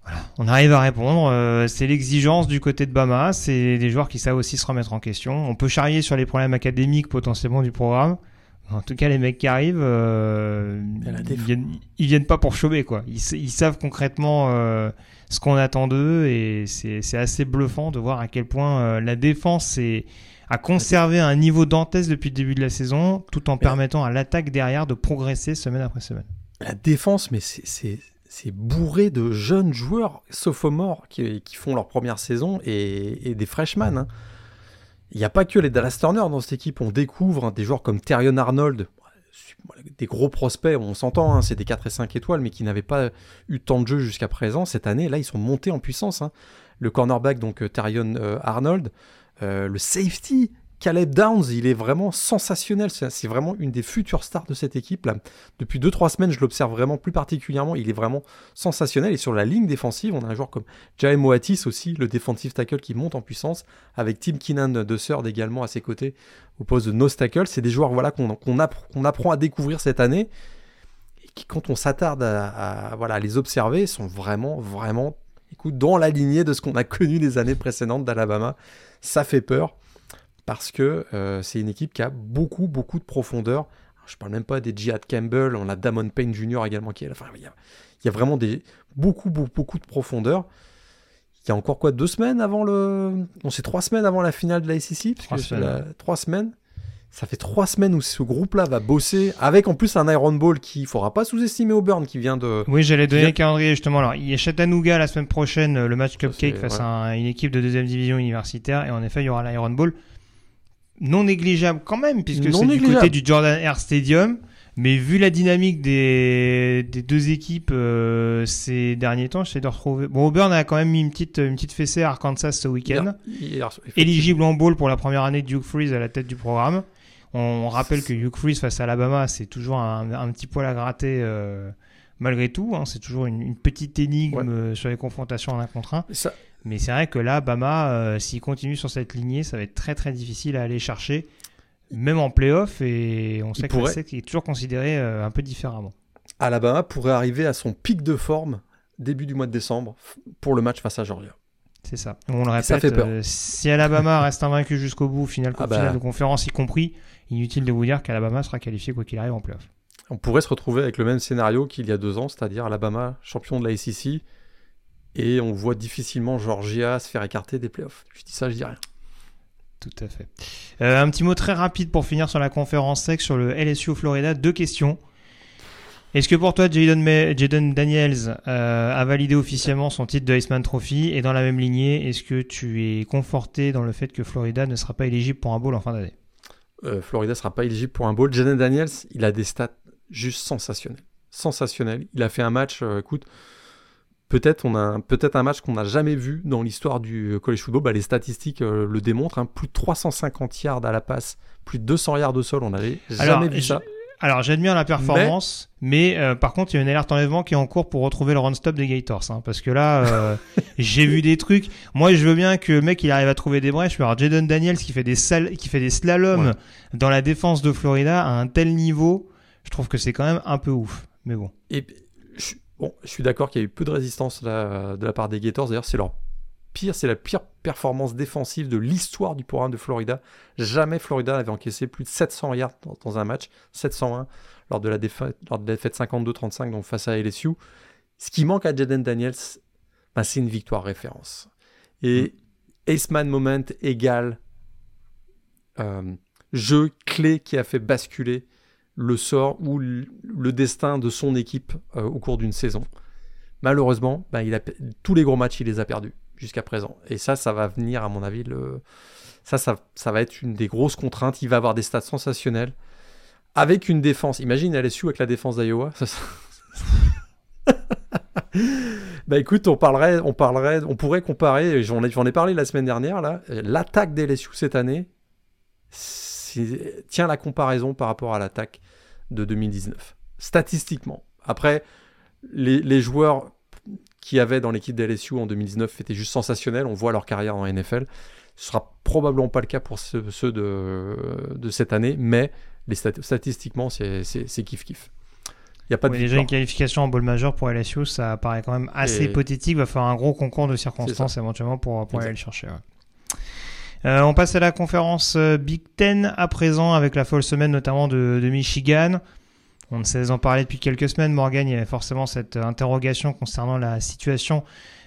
Voilà, on arrive à répondre. euh, c'est l'exigence du côté de Bama. C'est des joueurs qui savent aussi se remettre en question. On peut charrier sur les problèmes académiques potentiellement du programme. En tout cas, les mecs qui arrivent, ils, viennent, ils viennent pas pour chômer quoi. Ils, ils savent concrètement ce qu'on attend d'eux et c'est c'est assez bluffant de voir à quel point la défense est, a conservé un niveau dantesque depuis le début de la saison, tout en permettant à l'attaque derrière de progresser semaine après semaine. La défense, mais c'est- bourré de jeunes joueurs sophomores qui, qui font leur première saison et, et des freshmen. hein. Il n'y a pas que les Dallas Turner dans cette équipe. On découvre hein, des joueurs comme Terrion Arnold, des gros prospects, on s'entend, hein, c'est des 4 et 5 étoiles, mais qui n'avaient pas eu tant de jeu jusqu'à présent. Cette année, là, ils sont montés en puissance. Le cornerback, donc euh, Terrion euh, Arnold, euh, le safety, Caleb Downs, il est vraiment sensationnel. C'est vraiment une des futures stars de cette équipe. Depuis 2-3 semaines, je l'observe vraiment plus particulièrement. Il est vraiment sensationnel. Et sur la ligne défensive, on a un joueur comme Jae Moatis aussi, le defensive tackle qui monte en puissance, avec Tim Keenan de Third également à ses côtés au poste de nose tackle. C'est des joueurs voilà, qu'on qu'on appr- qu'on apprend à découvrir cette année. Et qui, quand on s'attarde à les observer, sont vraiment, vraiment écoute, dans la lignée de ce qu'on a connu les années précédentes d'Alabama. Ça fait peur parce que euh, c'est une équipe qui a beaucoup, beaucoup de profondeur. Je parle même pas des Jihad Campbell, on a Damon Payne Jr. également qui est là. Enfin, il y a, il y a vraiment des, beaucoup, beaucoup, beaucoup de profondeur. Il y a encore quoi Deux semaines avant le. Non, c'est trois semaines avant la finale de la SEC parce Trois que c'est semaines, la- Trois semaines. Ça fait trois semaines où ce groupe-là va bosser, avec en plus un Iron Ball qui, il faudra pas sous-estimer Auburn, qui vient de. Oui, j'allais donner Bien- le calendrier justement. Alors, il y a Chattanooga la semaine prochaine, le match Cupcake face ouais. à un- une équipe de deuxième division universitaire. Et en effet, il y aura l'Iron Bowl. Non négligeable quand même, puisque c'est du côté du Jordan Air Stadium. Mais vu la dynamique des, des deux équipes euh, ces derniers temps, j'essaie de retrouver. Bon, Auburn a quand même mis une petite, une petite fessée à Arkansas ce week-end. Éligible en bowl pour la première année de Hugh Freeze à la tête du programme. On rappelle que Hugh Freeze face à Alabama, c'est toujours un, un, petit poil à gratter euh, malgré tout. Hein. c'est toujours une, une, petite énigme euh, sur les confrontations en un contre un. Ça... Mais c'est vrai que là, Bama, euh, s'il continue sur cette lignée, ça va être très très difficile à aller chercher même en playoff, et on sait que c'est est toujours considéré euh, un peu différemment. Alabama pourrait arriver à son pic de forme début du mois de décembre pour le match face à Georgia. C'est ça. On le répète, euh, si Alabama reste invaincu jusqu'au bout, finale, ah bah. de conférence y compris, inutile de vous dire qu'Alabama sera qualifié quoi qu'il arrive en playoff. On pourrait se retrouver avec le même scénario qu'il y a deux ans, c'est-à-dire Alabama champion de la SEC, et on voit difficilement Georgia se faire écarter des playoffs. Je dis ça, je dis rien. Tout à fait. Euh, un petit mot très rapide pour finir sur la conférence sec sur le LSU Florida. Deux questions. Est-ce que pour toi, Jaden, Daniels euh, a validé officiellement son titre de Iceman Trophy Et dans la même lignée, est-ce que tu es conforté dans le fait que Florida ne sera pas éligible pour un bowl en fin d'année? Euh, Florida ne sera pas éligible pour un bowl. Jaden Daniels, il a des stats juste sensationnels. Sensationnels. Il a fait un match, écoute, peut-être on a peut-être un match qu'on n'a jamais vu dans l'histoire du college football. Bah, les statistiques euh, le démontrent. Hein. Plus de 350 yards à la passe, plus de 200 yards au sol. On n'avait jamais vu ça. Alors j'admire la performance, mais, euh, par contre il y a une alerte enlèvement qui est en cours pour retrouver le run-stop des Gators, hein, parce que là euh, j'ai vu des trucs. Moi je veux bien que le mec il arrive à trouver des brèches, mais alors Jaden Daniels qui fait des qui fait des slaloms dans la défense de Florida à un tel niveau, je trouve que c'est quand même un peu ouf. Mais bon. Et Bon, je suis d'accord qu'il y a eu peu de résistance de la part des Gators. D'ailleurs, c'est leur pire, c'est la pire performance défensive de l'histoire du programme de Florida. Jamais Florida n'avait encaissé plus de 700 yards dans, un match, 701 lors de la défaite, lors de la défaite 52-35 donc face à LSU. Ce qui manque à Jaden Daniels, bah, c'est une victoire référence. Et mm. Aceman Moment égale euh, jeu clé qui a fait basculer le sort ou le destin de son équipe euh, au cours d'une saison. Malheureusement, ben, il a, tous les gros matchs, il les a perdus jusqu'à présent. Et ça, ça va venir, à mon avis, le... ça, ça, ça va être une des grosses contraintes. Il va avoir des stats sensationnels avec une défense. Imagine LSU avec la défense d'Iowa. bah écoute, on parlerait, on parlerait, on pourrait comparer. J'en ai, ai parlé la semaine dernière là. L'attaque des LSU cette année, tiens la comparaison par rapport à l'attaque de 2019, statistiquement. Après, les, joueurs qui avaient dans l'équipe d'LSU en 2019 étaient juste sensationnels, on voit leur carrière en NFL. Ce sera probablement pas le cas pour ceux, de, de, cette année, mais les statistiquement, c'est kiff-kiff. Il y a pas de déjà une qualification en ball majeur pour LSU, ça paraît quand même assez hypothétique. Il va faire un gros concours de circonstances éventuellement pour, pour aller le chercher. Euh, on passe à la conférence euh, Big Ten à présent avec la folle semaine notamment de, Michigan. On ne sait en parler depuis quelques semaines. Morgan, il y avait forcément cette interrogation concernant la situation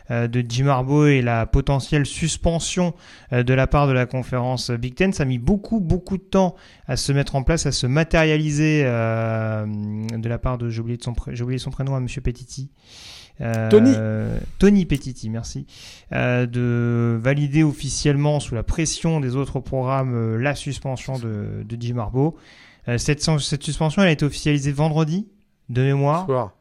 euh, de Jim Harbaugh et la potentielle suspension de la part de la conférence Big Ten. Ça a mis beaucoup, beaucoup de temps à se mettre en place, à se matérialiser de la part de, j'ai oublié, son, oublié son prénom à Monsieur Petiti. Tony. Tony Petiti, merci. Euh, de valider officiellement sous la pression des autres programmes euh, la suspension de, de Jim Harbaugh. Euh, cette, cette, suspension, elle a été officialisée vendredi, de mémoire. Soir.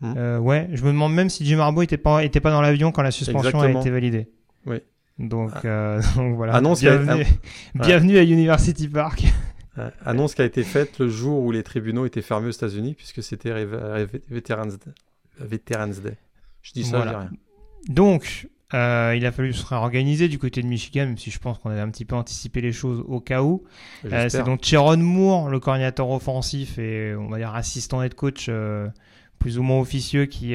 Hmm. ouais, je me demande même si Jim Harbaugh était pas, était pas dans l'avion quand la suspension a été validée. Oui. Donc, ah. donc voilà. Annonce bienvenue, bienvenue à University Park. Annonce qui a été faite le jour où les tribunaux étaient fermés aux États-Unis, puisque c'était Veterans Day. Veterans Day. Je dis ça, voilà. je dis rien. Donc, euh, il a fallu se réorganiser du côté de Michigan, même si je pense qu'on avait un petit peu anticipé les choses au cas où. Euh, c'est donc Sharon Moore, le coordinateur offensif et on va dire assistant head coach euh, plus ou moins officieux qui,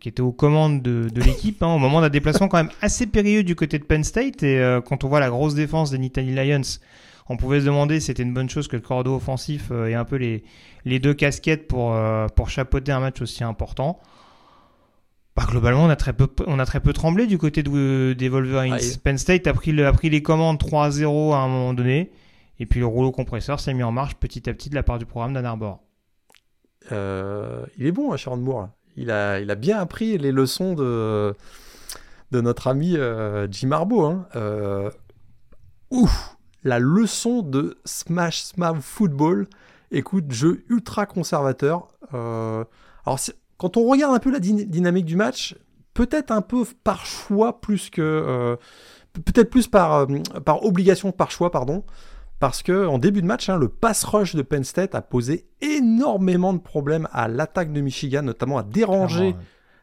qui était aux commandes de, de l'équipe hein, au moment d'un déplacement quand même assez périlleux du côté de Penn State. Et quand on voit la grosse défense des Nittany Lions, on pouvait se demander si c'était une bonne chose que le cordeau offensif ait un peu les, les deux casquettes pour, pour chapeauter un match aussi important. Bah, globalement, on a, très peu, on a très peu tremblé du côté de, des Wolverines. Penn State a pris, a pris les commandes 3-0 à un moment donné. Et puis le rouleau compresseur s'est mis en marche petit à petit de la part du programme d'Ann Arbor. Euh, il est bon, hein, Sharon Moore. Il a, il a bien appris les leçons de, de notre ami euh, Jim Harbaugh. Hein. Euh, ouf La leçon de Smash Smash Football, Écoute, jeu ultra conservateur. Euh, alors, quand on regarde un peu la dynamique du match, peut-être un peu par choix plus que. Euh, peut-être plus par, euh, par obligation que par choix, pardon. Parce que en début de match, hein, le pass rush de Penn State a posé énormément de problèmes à l'attaque de Michigan, notamment à déranger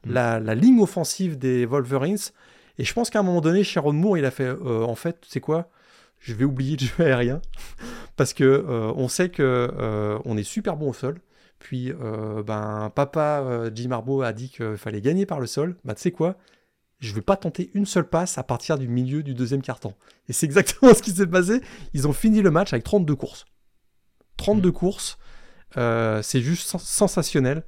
la, la, ligne offensive des Wolverines. Et je pense qu'à un moment donné, Sharon Moore, il a fait en fait, tu sais quoi? Je vais oublier de jouer aérien parce que on sait que on est super bon au sol. Puis, euh, ben, papa euh, Jim Harbaugh a dit qu'il fallait gagner par le sol. Bah, tu sais quoi? Je ne vais pas tenter une seule passe à partir du milieu du deuxième quart-temps. Et c'est exactement ce qui s'est passé. Ils ont fini le match avec 32 courses. 32 mm. courses. Euh, c'est juste sensationnel.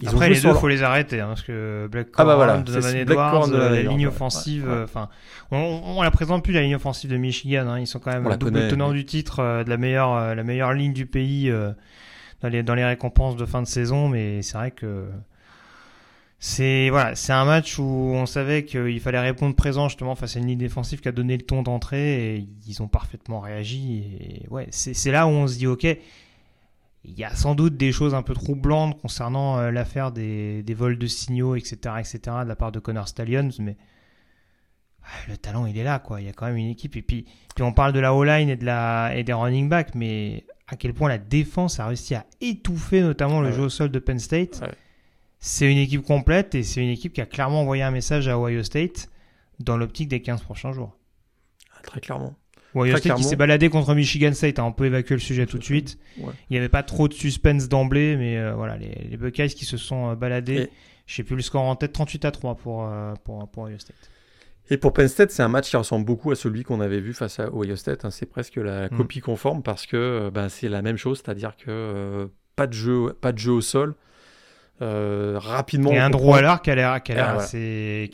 Ils Après, les deux, il faut les arrêter, hein, parce que Black ah bah voilà, Edwards, la ligne offensive, enfin, on, on, la présente plus la ligne offensive de Michigan. Hein, ils sont quand même double tenant du titre de la meilleure, la meilleure ligne du pays dans les, dans les récompenses de fin de saison, mais c'est vrai que c'est voilà, c'est un match où on savait qu'il fallait répondre présent justement face à une ligne défensive qui a donné le ton d'entrée et ils ont parfaitement réagi. Et ouais, c'est là où on se dit ok, il y a sans doute des choses un peu troublantes concernant euh, l'affaire des, des, vols de signaux, etc., etc., de la part de Connor Stallions, mais le talent il est là quoi. Il y a quand même une équipe et puis, puis on parle de la O-line et de la et des running backs, mais à quel point la défense a réussi à étouffer notamment le jeu au sol de Penn State. C'est une équipe complète et c'est une équipe qui a clairement envoyé un message à Ohio State dans l'optique des 15 prochains jours. Ah, très clairement. Ohio State qui s'est baladé contre Michigan State, hein, on peut évacuer le sujet tout de suite. Il n'y avait pas trop de suspense d'emblée, mais euh, voilà, les, Buckeyes qui se sont euh, baladés. Je sais plus le score en tête, 38 à 3 pour, euh, pour, pour Ohio State. Et pour Penn State, c'est un match qui ressemble beaucoup à celui qu'on avait vu face à Ohio State. Hein. C'est presque la mm. copie conforme parce que euh, ben, c'est la même chose, c'est-à-dire que euh, pas, de jeu, pas de jeu au sol. Euh, rapidement. Et un droit à l'arc qui a l'air ah, assez,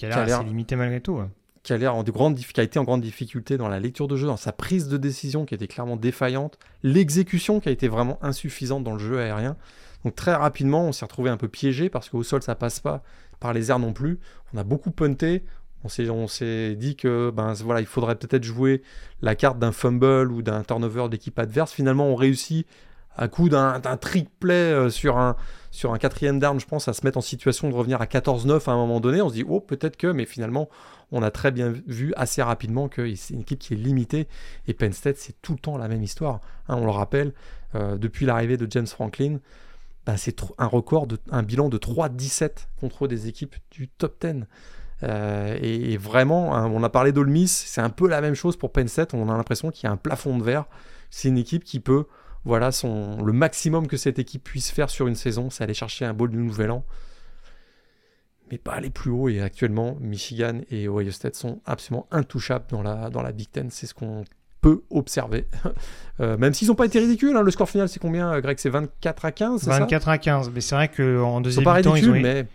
limité malgré tout. Qui a l'air en de grandes, qui a été en grande difficulté dans la lecture de jeu, dans sa prise de décision qui était clairement défaillante, l'exécution qui a été vraiment insuffisante dans le jeu aérien. Donc très rapidement, on s'est retrouvé un peu piégé parce qu'au sol ça passe pas, par les airs non plus. On a beaucoup punté, on s'est dit que ben voilà, il faudrait peut-être jouer la carte d'un fumble ou d'un turnover d'équipe adverse. Finalement, on réussit à coup d'un trick play euh, sur un sur un quatrième down, je pense, à se mettre en situation de revenir à 14-9 à un moment donné. On se dit oh peut-être que, mais finalement, on a très bien vu assez rapidement que c'est une équipe qui est limitée. Et Penn State, c'est tout le temps la même histoire. Hein, on le rappelle, euh, depuis l'arrivée de James Franklin, ben, c'est un record, un bilan de 3-17 contre des équipes du top 10. Euh, et, vraiment, hein, on a parlé d'Olmis, c'est un peu la même chose pour Penn State. On a l'impression qu'il y a un plafond de verre. C'est une équipe qui peut, voilà, le maximum que cette équipe puisse faire sur une saison, c'est aller chercher un bowl du nouvel an. Mais pas aller plus haut. Et actuellement, Michigan et Ohio State sont absolument intouchables dans la, dans la Big Ten. C'est ce qu'on peut observer. Euh, même s'ils n'ont pas été ridicules, hein. le score final c'est combien Greg? C'est 24 à 15 24 à 15, mais c'est vrai qu'en deuxième mi-temps, ils ont... mais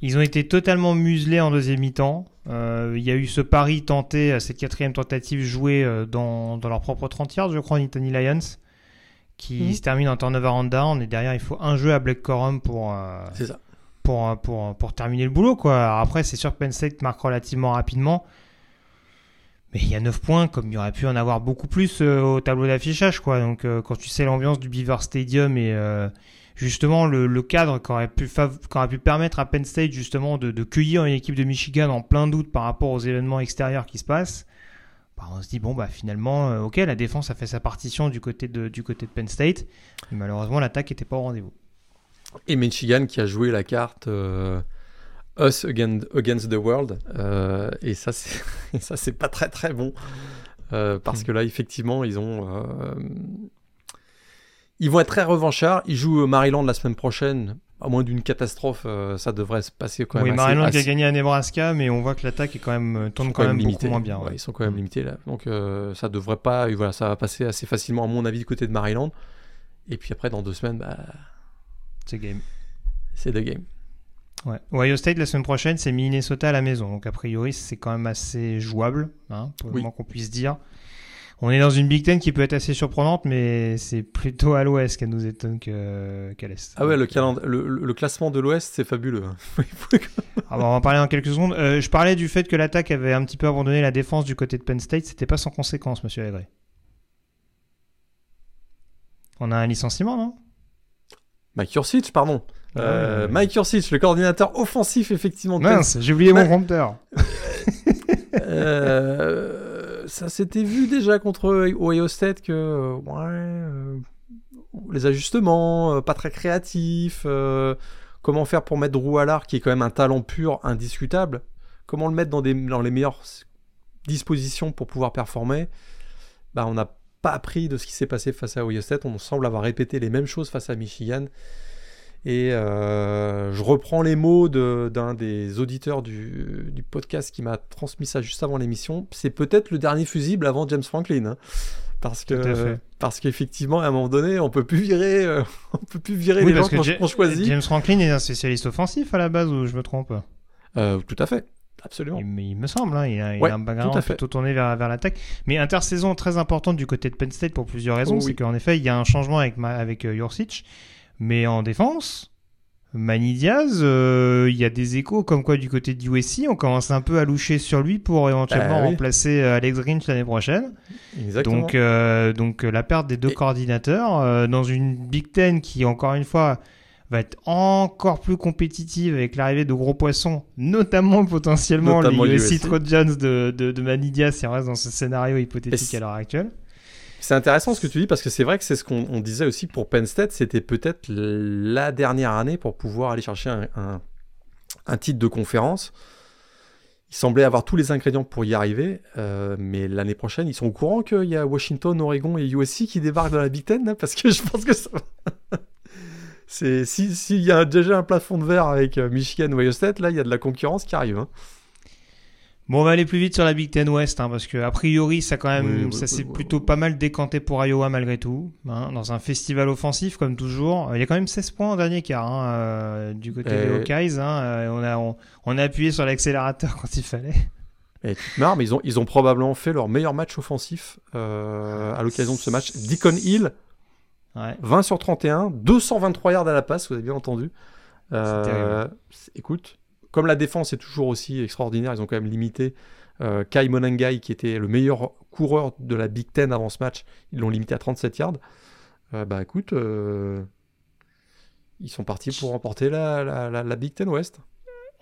ils ont été totalement muselés en deuxième mi-temps. Euh, il y a eu ce pari tenté, cette quatrième tentative jouée euh, dans, dans leur propre 30 yards, je crois, Nittany Lions, qui mhm. se termine en turnover and down. Et derrière, il faut un jeu à Black Corum pour, euh, pour, pour, pour, terminer le boulot. Quoi. après, c'est sûr que Penn State marque relativement rapidement. Mais il y a 9 points, comme il y aurait pu en avoir beaucoup plus au tableau d'affichage. quoi. Donc, quand tu sais l'ambiance du Beaver Stadium et justement le, cadre qui aurait, pu pu permettre à Penn State justement de, cueillir une équipe de Michigan en plein doute par rapport aux événements extérieurs qui se passent, bah, on se dit bon bah finalement euh, ok la défense a fait sa partition du côté de, du côté de Penn State, mais malheureusement l'attaque n'était pas au rendez-vous. Et Michigan qui a joué la carte euh, Us against, the World, euh, et ça c'est pas très très bon. parce hmm. que là, effectivement, ils ont, ils vont être très revanchards. Ils jouent Maryland la semaine prochaine. À moins d'une catastrophe, euh, ça devrait se passer quand même. Oui, Maryland qui a gagné à Nebraska, mais on voit que l'attaque est quand même euh, tourne quand, même, beaucoup moins bien. ils sont quand même limités là. Donc euh, ça devrait pas. Voilà, ça va passer assez facilement à mon avis du côté de Maryland. Et puis après, dans deux semaines, bah, c'est game. C'est the game. Ouais. Ohio State la semaine prochaine, c'est Minnesota à la maison. Donc a priori, c'est quand même assez jouable, hein, pour le moins qu'on puisse dire. On est dans une Big Ten qui peut être assez surprenante, mais c'est plutôt à l'ouest qu'elle nous étonne qu'à l'est. Ah ouais, le, le, classement de l'ouest, c'est fabuleux. Ah bah, on va en parler dans quelques secondes. Euh, je parlais du fait que l'attaque avait un petit peu abandonné la défense du côté de Penn State. C'était pas sans conséquence, monsieur Legray. On a un licenciement, non? Mike Yurcich, pardon. Euh, Mike Yurcich, le coordinateur offensif, effectivement. Mince, j'ai oublié mon prompteur. euh, ça s'était vu déjà contre Ohio State que ouais, euh, les ajustements, pas très créatifs. Comment faire pour mettre Drew Allard, qui est quand même un talent pur, indiscutable Comment le mettre dans, des, dans les meilleures dispositions pour pouvoir performer? Bah, On n'a pas appris de ce qui s'est passé face à Ohio State. On semble avoir répété les mêmes choses face à Michigan. Et euh, je reprends les mots d'un des auditeurs du, du podcast qui m'a transmis ça juste avant l'émission. C'est peut-être le dernier fusible avant James Franklin. Hein. parce que parce qu'effectivement à un moment donné on peut plus virer euh, on peut plus virer les gens qu'on choisit. James Franklin est un spécialiste offensif à la base ou je me trompe? Euh, Tout à fait. Absolument. Il, il me semble, hein, il, a, il a, un background plutôt tourné vers, vers l'attaque. Mais intersaison très importante du côté de Penn State pour plusieurs raisons. Oh, oui. C'est qu'en effet, il y a un changement avec, avec uh, Jurcic. Mais en défense, Mani Diaz, euh, il y a des échos comme quoi du côté de USC, on commence un peu à loucher sur lui pour éventuellement bah, oui. remplacer euh, Alex Grinch l'année prochaine. Exactement. Donc, euh, donc la perte des deux Et... coordinateurs euh, dans une Big Ten qui, encore une fois, va être encore plus compétitive avec l'arrivée de gros poissons, notamment potentiellement Notamment les USC. Trojans de, de, de Mani Diaz si on reste dans ce scénario hypothétique à l'heure actuelle. C'est intéressant ce que tu dis parce que c'est vrai que c'est ce qu'on disait aussi pour Penn State, c'était peut-être la dernière année pour pouvoir aller chercher un, un, un, titre de conférence. Il semblait avoir tous les ingrédients pour y arriver, euh, mais l'année prochaine, ils sont au courant qu'il y a Washington, Oregon et USC qui débarquent dans la Big Ten, là, parce que je pense que ça. c'est s'il si y a déjà un plafond de verre avec euh, Michigan ou Ohio State, là, il y a de la concurrence qui arrive. Hein. Bon, on va aller plus vite sur la Big Ten West, hein, parce que a priori, ça quand même, oui, ça oui, s'est oui, plutôt pas mal décanté pour Iowa malgré tout, hein, dans un festival offensif comme toujours. Il y a quand même 16 points en dernier quart hein, euh, du côté euh... des Hawkeyes. Euh, on a on, on, a appuyé sur l'accélérateur quand il fallait. Et marre, mais ils ont ils ont probablement fait leur meilleur match offensif euh, à l'occasion de ce match. Deacon Hill, 20 sur 31, 223 yards à la passe, vous avez bien entendu. Euh, écoute, comme la défense est toujours aussi extraordinaire, ils ont quand même limité euh, Kai Monangai, qui était le meilleur coureur de la Big Ten avant ce match, ils l'ont limité à 37 yards. Euh, bah écoute, ils sont partis pour remporter la, la, la, la Big Ten West.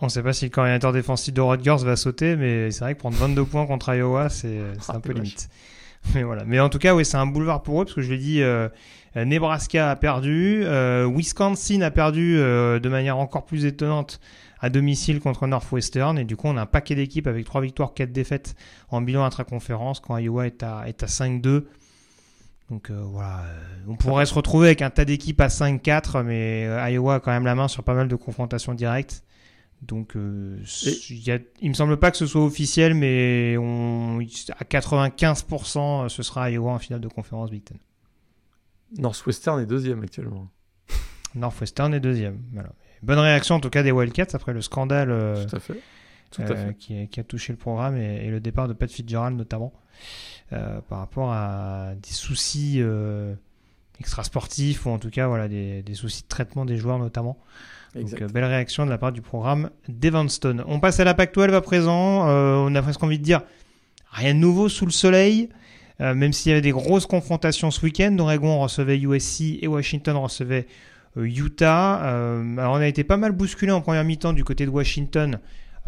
On ne sait pas si le coordinateur défensif de Rutgers va sauter, mais c'est vrai que prendre 22 points contre Iowa, c'est ah, un peu limite. Mais voilà. Mais en tout cas, oui, c'est un boulevard pour eux, parce que je l'ai dit, euh, Nebraska a perdu, euh, Wisconsin a perdu euh, de manière encore plus étonnante à domicile contre Northwestern, et du coup, on a un paquet d'équipes avec 3 victoires, 4 défaites en bilan intra-conférence, quand Iowa est à, est à 5-2. Donc euh, voilà, on pourrait se retrouver avec un tas d'équipes à 5-4, mais Iowa a quand même la main sur pas mal de confrontations directes. Donc, euh, y a, il me semble pas que ce soit officiel, mais on, à 95%, ce sera Iowa en finale de conférence Big Ten. Northwestern est deuxième actuellement. Northwestern est deuxième. Voilà. Bonne réaction en tout cas des Wildcats après le scandale euh, Tout à fait. Tout à euh, fait. Qui, qui, a touché le programme et, et, le départ de Pat Fitzgerald notamment euh, par rapport à des soucis extrasportifs ou en tout cas voilà des, des soucis de traitement des joueurs notamment. Donc, euh, belle réaction de la part du programme d'Evanston. On passe à la PAC-12 à présent. Euh, on a presque envie de dire rien de nouveau sous le soleil. Euh, même s'il y avait des grosses confrontations ce week-end, Oregon recevait USC et Washington recevait euh, Utah. alors on a été pas mal bousculé en première mi-temps du côté de Washington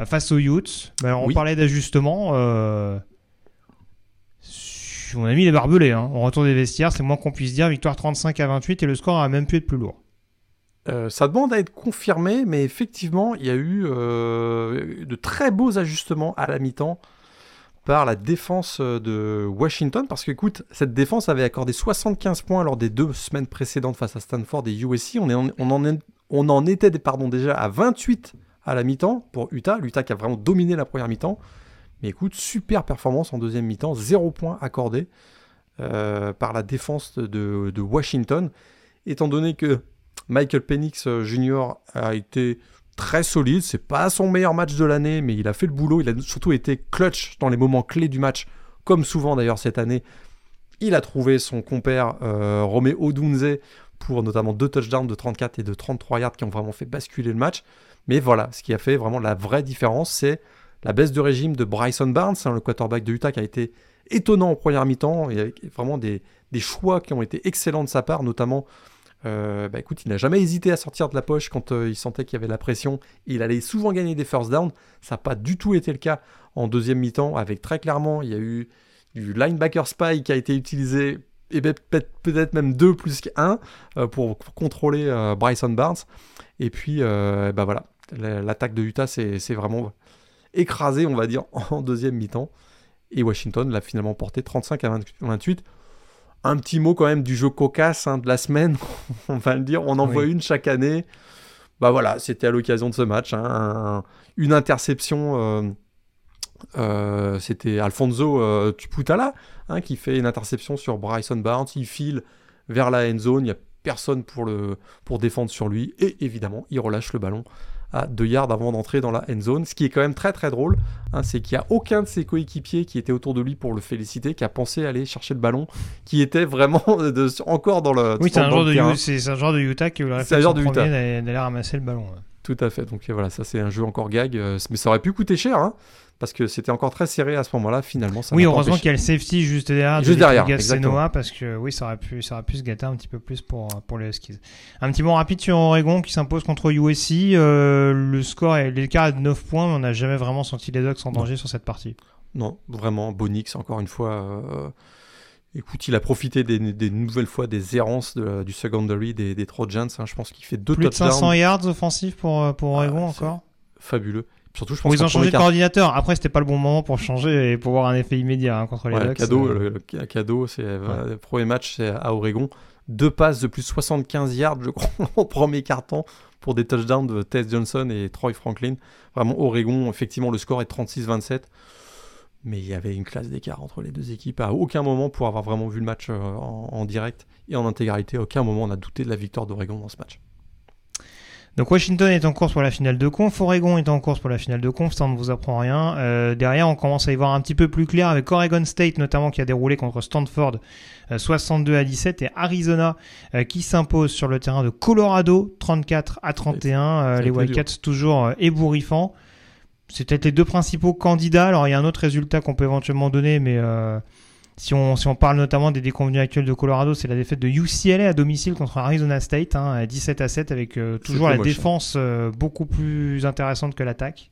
face aux Utes. Alors, on oui. parlait d'ajustement. on a mis les barbelés. Hein. On retourne des vestiaires, c'est moins qu'on puisse dire. Victoire 35 à 28 et le score a même pu être plus lourd. Euh, ça demande à être confirmé, mais effectivement, il y a eu euh, de très beaux ajustements à la mi-temps par la défense de Washington, parce que, écoute, cette défense avait accordé 75 points lors des deux semaines précédentes face à Stanford et USC. On, en, était déjà à 28 à la mi-temps pour Utah. L'Utah qui a vraiment dominé la première mi-temps. Mais écoute, super performance en deuxième mi-temps, zéro point accordé euh, par la défense de, de Washington. Étant donné que Michael Penix Jr. a été très solide. C'est pas son meilleur match de l'année, mais il a fait le boulot. Il a surtout été clutch dans les moments clés du match, comme souvent d'ailleurs cette année. Il a trouvé son compère euh, Romeo Odunze pour notamment deux touchdowns de 34 et de 33 yards qui ont vraiment fait basculer le match. Mais voilà, ce qui a fait vraiment la vraie différence, c'est la baisse de régime de Bryson Barnes, hein, le quarterback de Utah qui a été étonnant en première mi-temps, et avec vraiment des, des choix qui ont été excellents de sa part, notamment euh, bah écoute, il n'a jamais hésité à sortir de la poche quand euh, il sentait qu'il y avait de la pression. Il allait souvent gagner des first down. Ça n'a pas du tout été le cas en deuxième mi-temps, avec très clairement, il y a eu du linebacker spy qui a été utilisé, et peut-être même deux plus qu'un, euh, pour, contrôler Bryson Barnes. Et puis, bah voilà, l'attaque de Utah s'est vraiment écrasée, on va dire, en deuxième mi-temps. Et Washington l'a finalement porté 35 à 28 un petit mot quand même du jeu cocasse hein, de la semaine, on va le dire. On en voit une chaque année. Bah voilà, c'était à l'occasion de ce match. Hein, une interception. Euh, euh, c'était Alfonso euh, Tuputala hein, qui fait une interception sur Bryson Barnes. Il file vers la end zone. Il n'y a personne pour, le, pour défendre sur lui. Et évidemment, il relâche le ballon à 2 yards avant d'entrer dans la end zone. Ce qui est quand même très très drôle, hein, c'est qu'il n'y a aucun de ses coéquipiers qui était autour de lui pour le féliciter, qui a pensé aller chercher le ballon, qui était vraiment de, encore dans le. Oui, c'est un, genre de, un genre de Utah qui voulait d'aller ramasser le ballon. Tout à fait. Donc voilà, ça c'est un jeu encore gag, euh, mais ça aurait pu coûter cher. Hein parce que c'était encore très serré à ce moment-là. Finalement, ça oui, heureusement qu'il y a le safety juste derrière, juste derrière, exactement. parce que oui, ça aurait pu, ça aurait pu se gâter un petit peu plus pour pour les Huskies. Un petit mot rapide sur Oregon qui s'impose contre USC. Euh, le score est l'écart est de 9 points, mais on n'a jamais vraiment senti les Ducks en danger sur cette partie. Non, vraiment, Bonix encore une fois. Euh, écoute, il a profité des, des, nouvelles fois des errances du secondary des, des Trojans. Hein. Je pense qu'il fait deux Plus de 500 yards offensifs pour, pour Oregon ah, encore. Fabuleux. Surtout, je pense ils ont changé de coordinateur. Après, c'était pas le bon moment pour changer et pour avoir un effet immédiat hein, contre les ouais, Cadeau, euh. le, cadeau, c'est euh, le premier match, c'est à Oregon. Deux passes de plus 75 yards, je crois, au premier carton pour des touchdowns de Tess Johnson et Troy Franklin. Vraiment, Oregon, effectivement, le score est 36-27. Mais il y avait une classe d'écart entre les deux équipes. À aucun moment, pour avoir vraiment vu le match euh, en, en direct et en intégralité, à aucun moment on a douté de la victoire d'Oregon dans ce match. Donc Washington est en course pour la finale de conf, Oregon est en course pour la finale de conf, ça ne vous apprend rien. Euh, derrière, on commence à y voir un petit peu plus clair avec Oregon State notamment qui a déroulé contre Stanford 62 euh, à 17 et Arizona euh, qui s'impose sur le terrain de Colorado 34 à 31. les Wildcats toujours ébouriffants. C'est peut-être les deux principaux candidats. Alors il y a un autre résultat qu'on peut éventuellement donner, mais si on, si on parle notamment des déconvenus actuels de Colorado, c'est la défaite de UCLA à domicile contre Arizona State, hein, 17 à 7, avec euh, toujours la défense euh, beaucoup plus intéressante que l'attaque.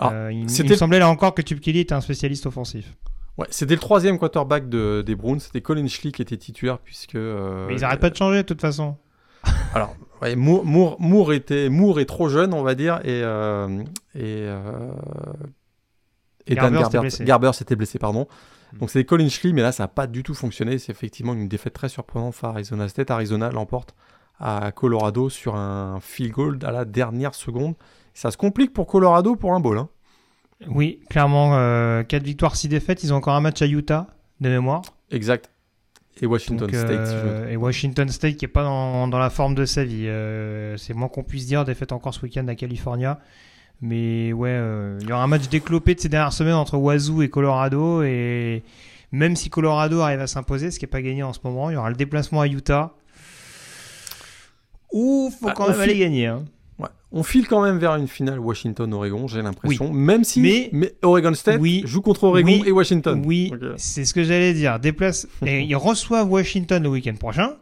Euh, il, me semblait là encore que Tube Kelly était un spécialiste offensif. Ouais, c'était le troisième quarterback de, des Browns, c'était Colin Schlee qui était titulaire, puisque... Mais ils n'arrêtent pas de changer de toute façon. Alors, ouais, Moore, Moore, était, Moore est trop jeune, on va dire, et, et, et Garber, s'était blessé, pardon. Donc c'est Colin Schley, mais là ça n'a pas du tout fonctionné. C'est effectivement une défaite très surprenante à Arizona State. Arizona l'emporte à Colorado sur un field goal à la dernière seconde. Ça se complique pour Colorado pour un bowl. Hein. Oui, clairement, 4 euh, victoires, 6 défaites. Ils ont encore un match à Utah, de mémoire. Exact. Et Washington State. Euh, et Washington State qui n'est pas dans, dans, la forme de sa vie. Euh, c'est moins qu'on puisse dire. Défaite encore ce week-end à California. Mais ouais, euh, il y aura un match déclopé de ces dernières semaines entre Wazoo et Colorado. Et même si Colorado arrive à s'imposer, ce qui n'est pas gagné en ce moment, il y aura le déplacement à Utah. Ouh, faut ah, quand même aller gagner. Hein. Ouais. On file quand même vers une finale Washington-Oregon, j'ai l'impression. Même si mais, Oregon State joue contre Oregon et Washington. Oui, c'est ce que j'allais dire. Déplace... et ils reçoivent Washington le week-end prochain.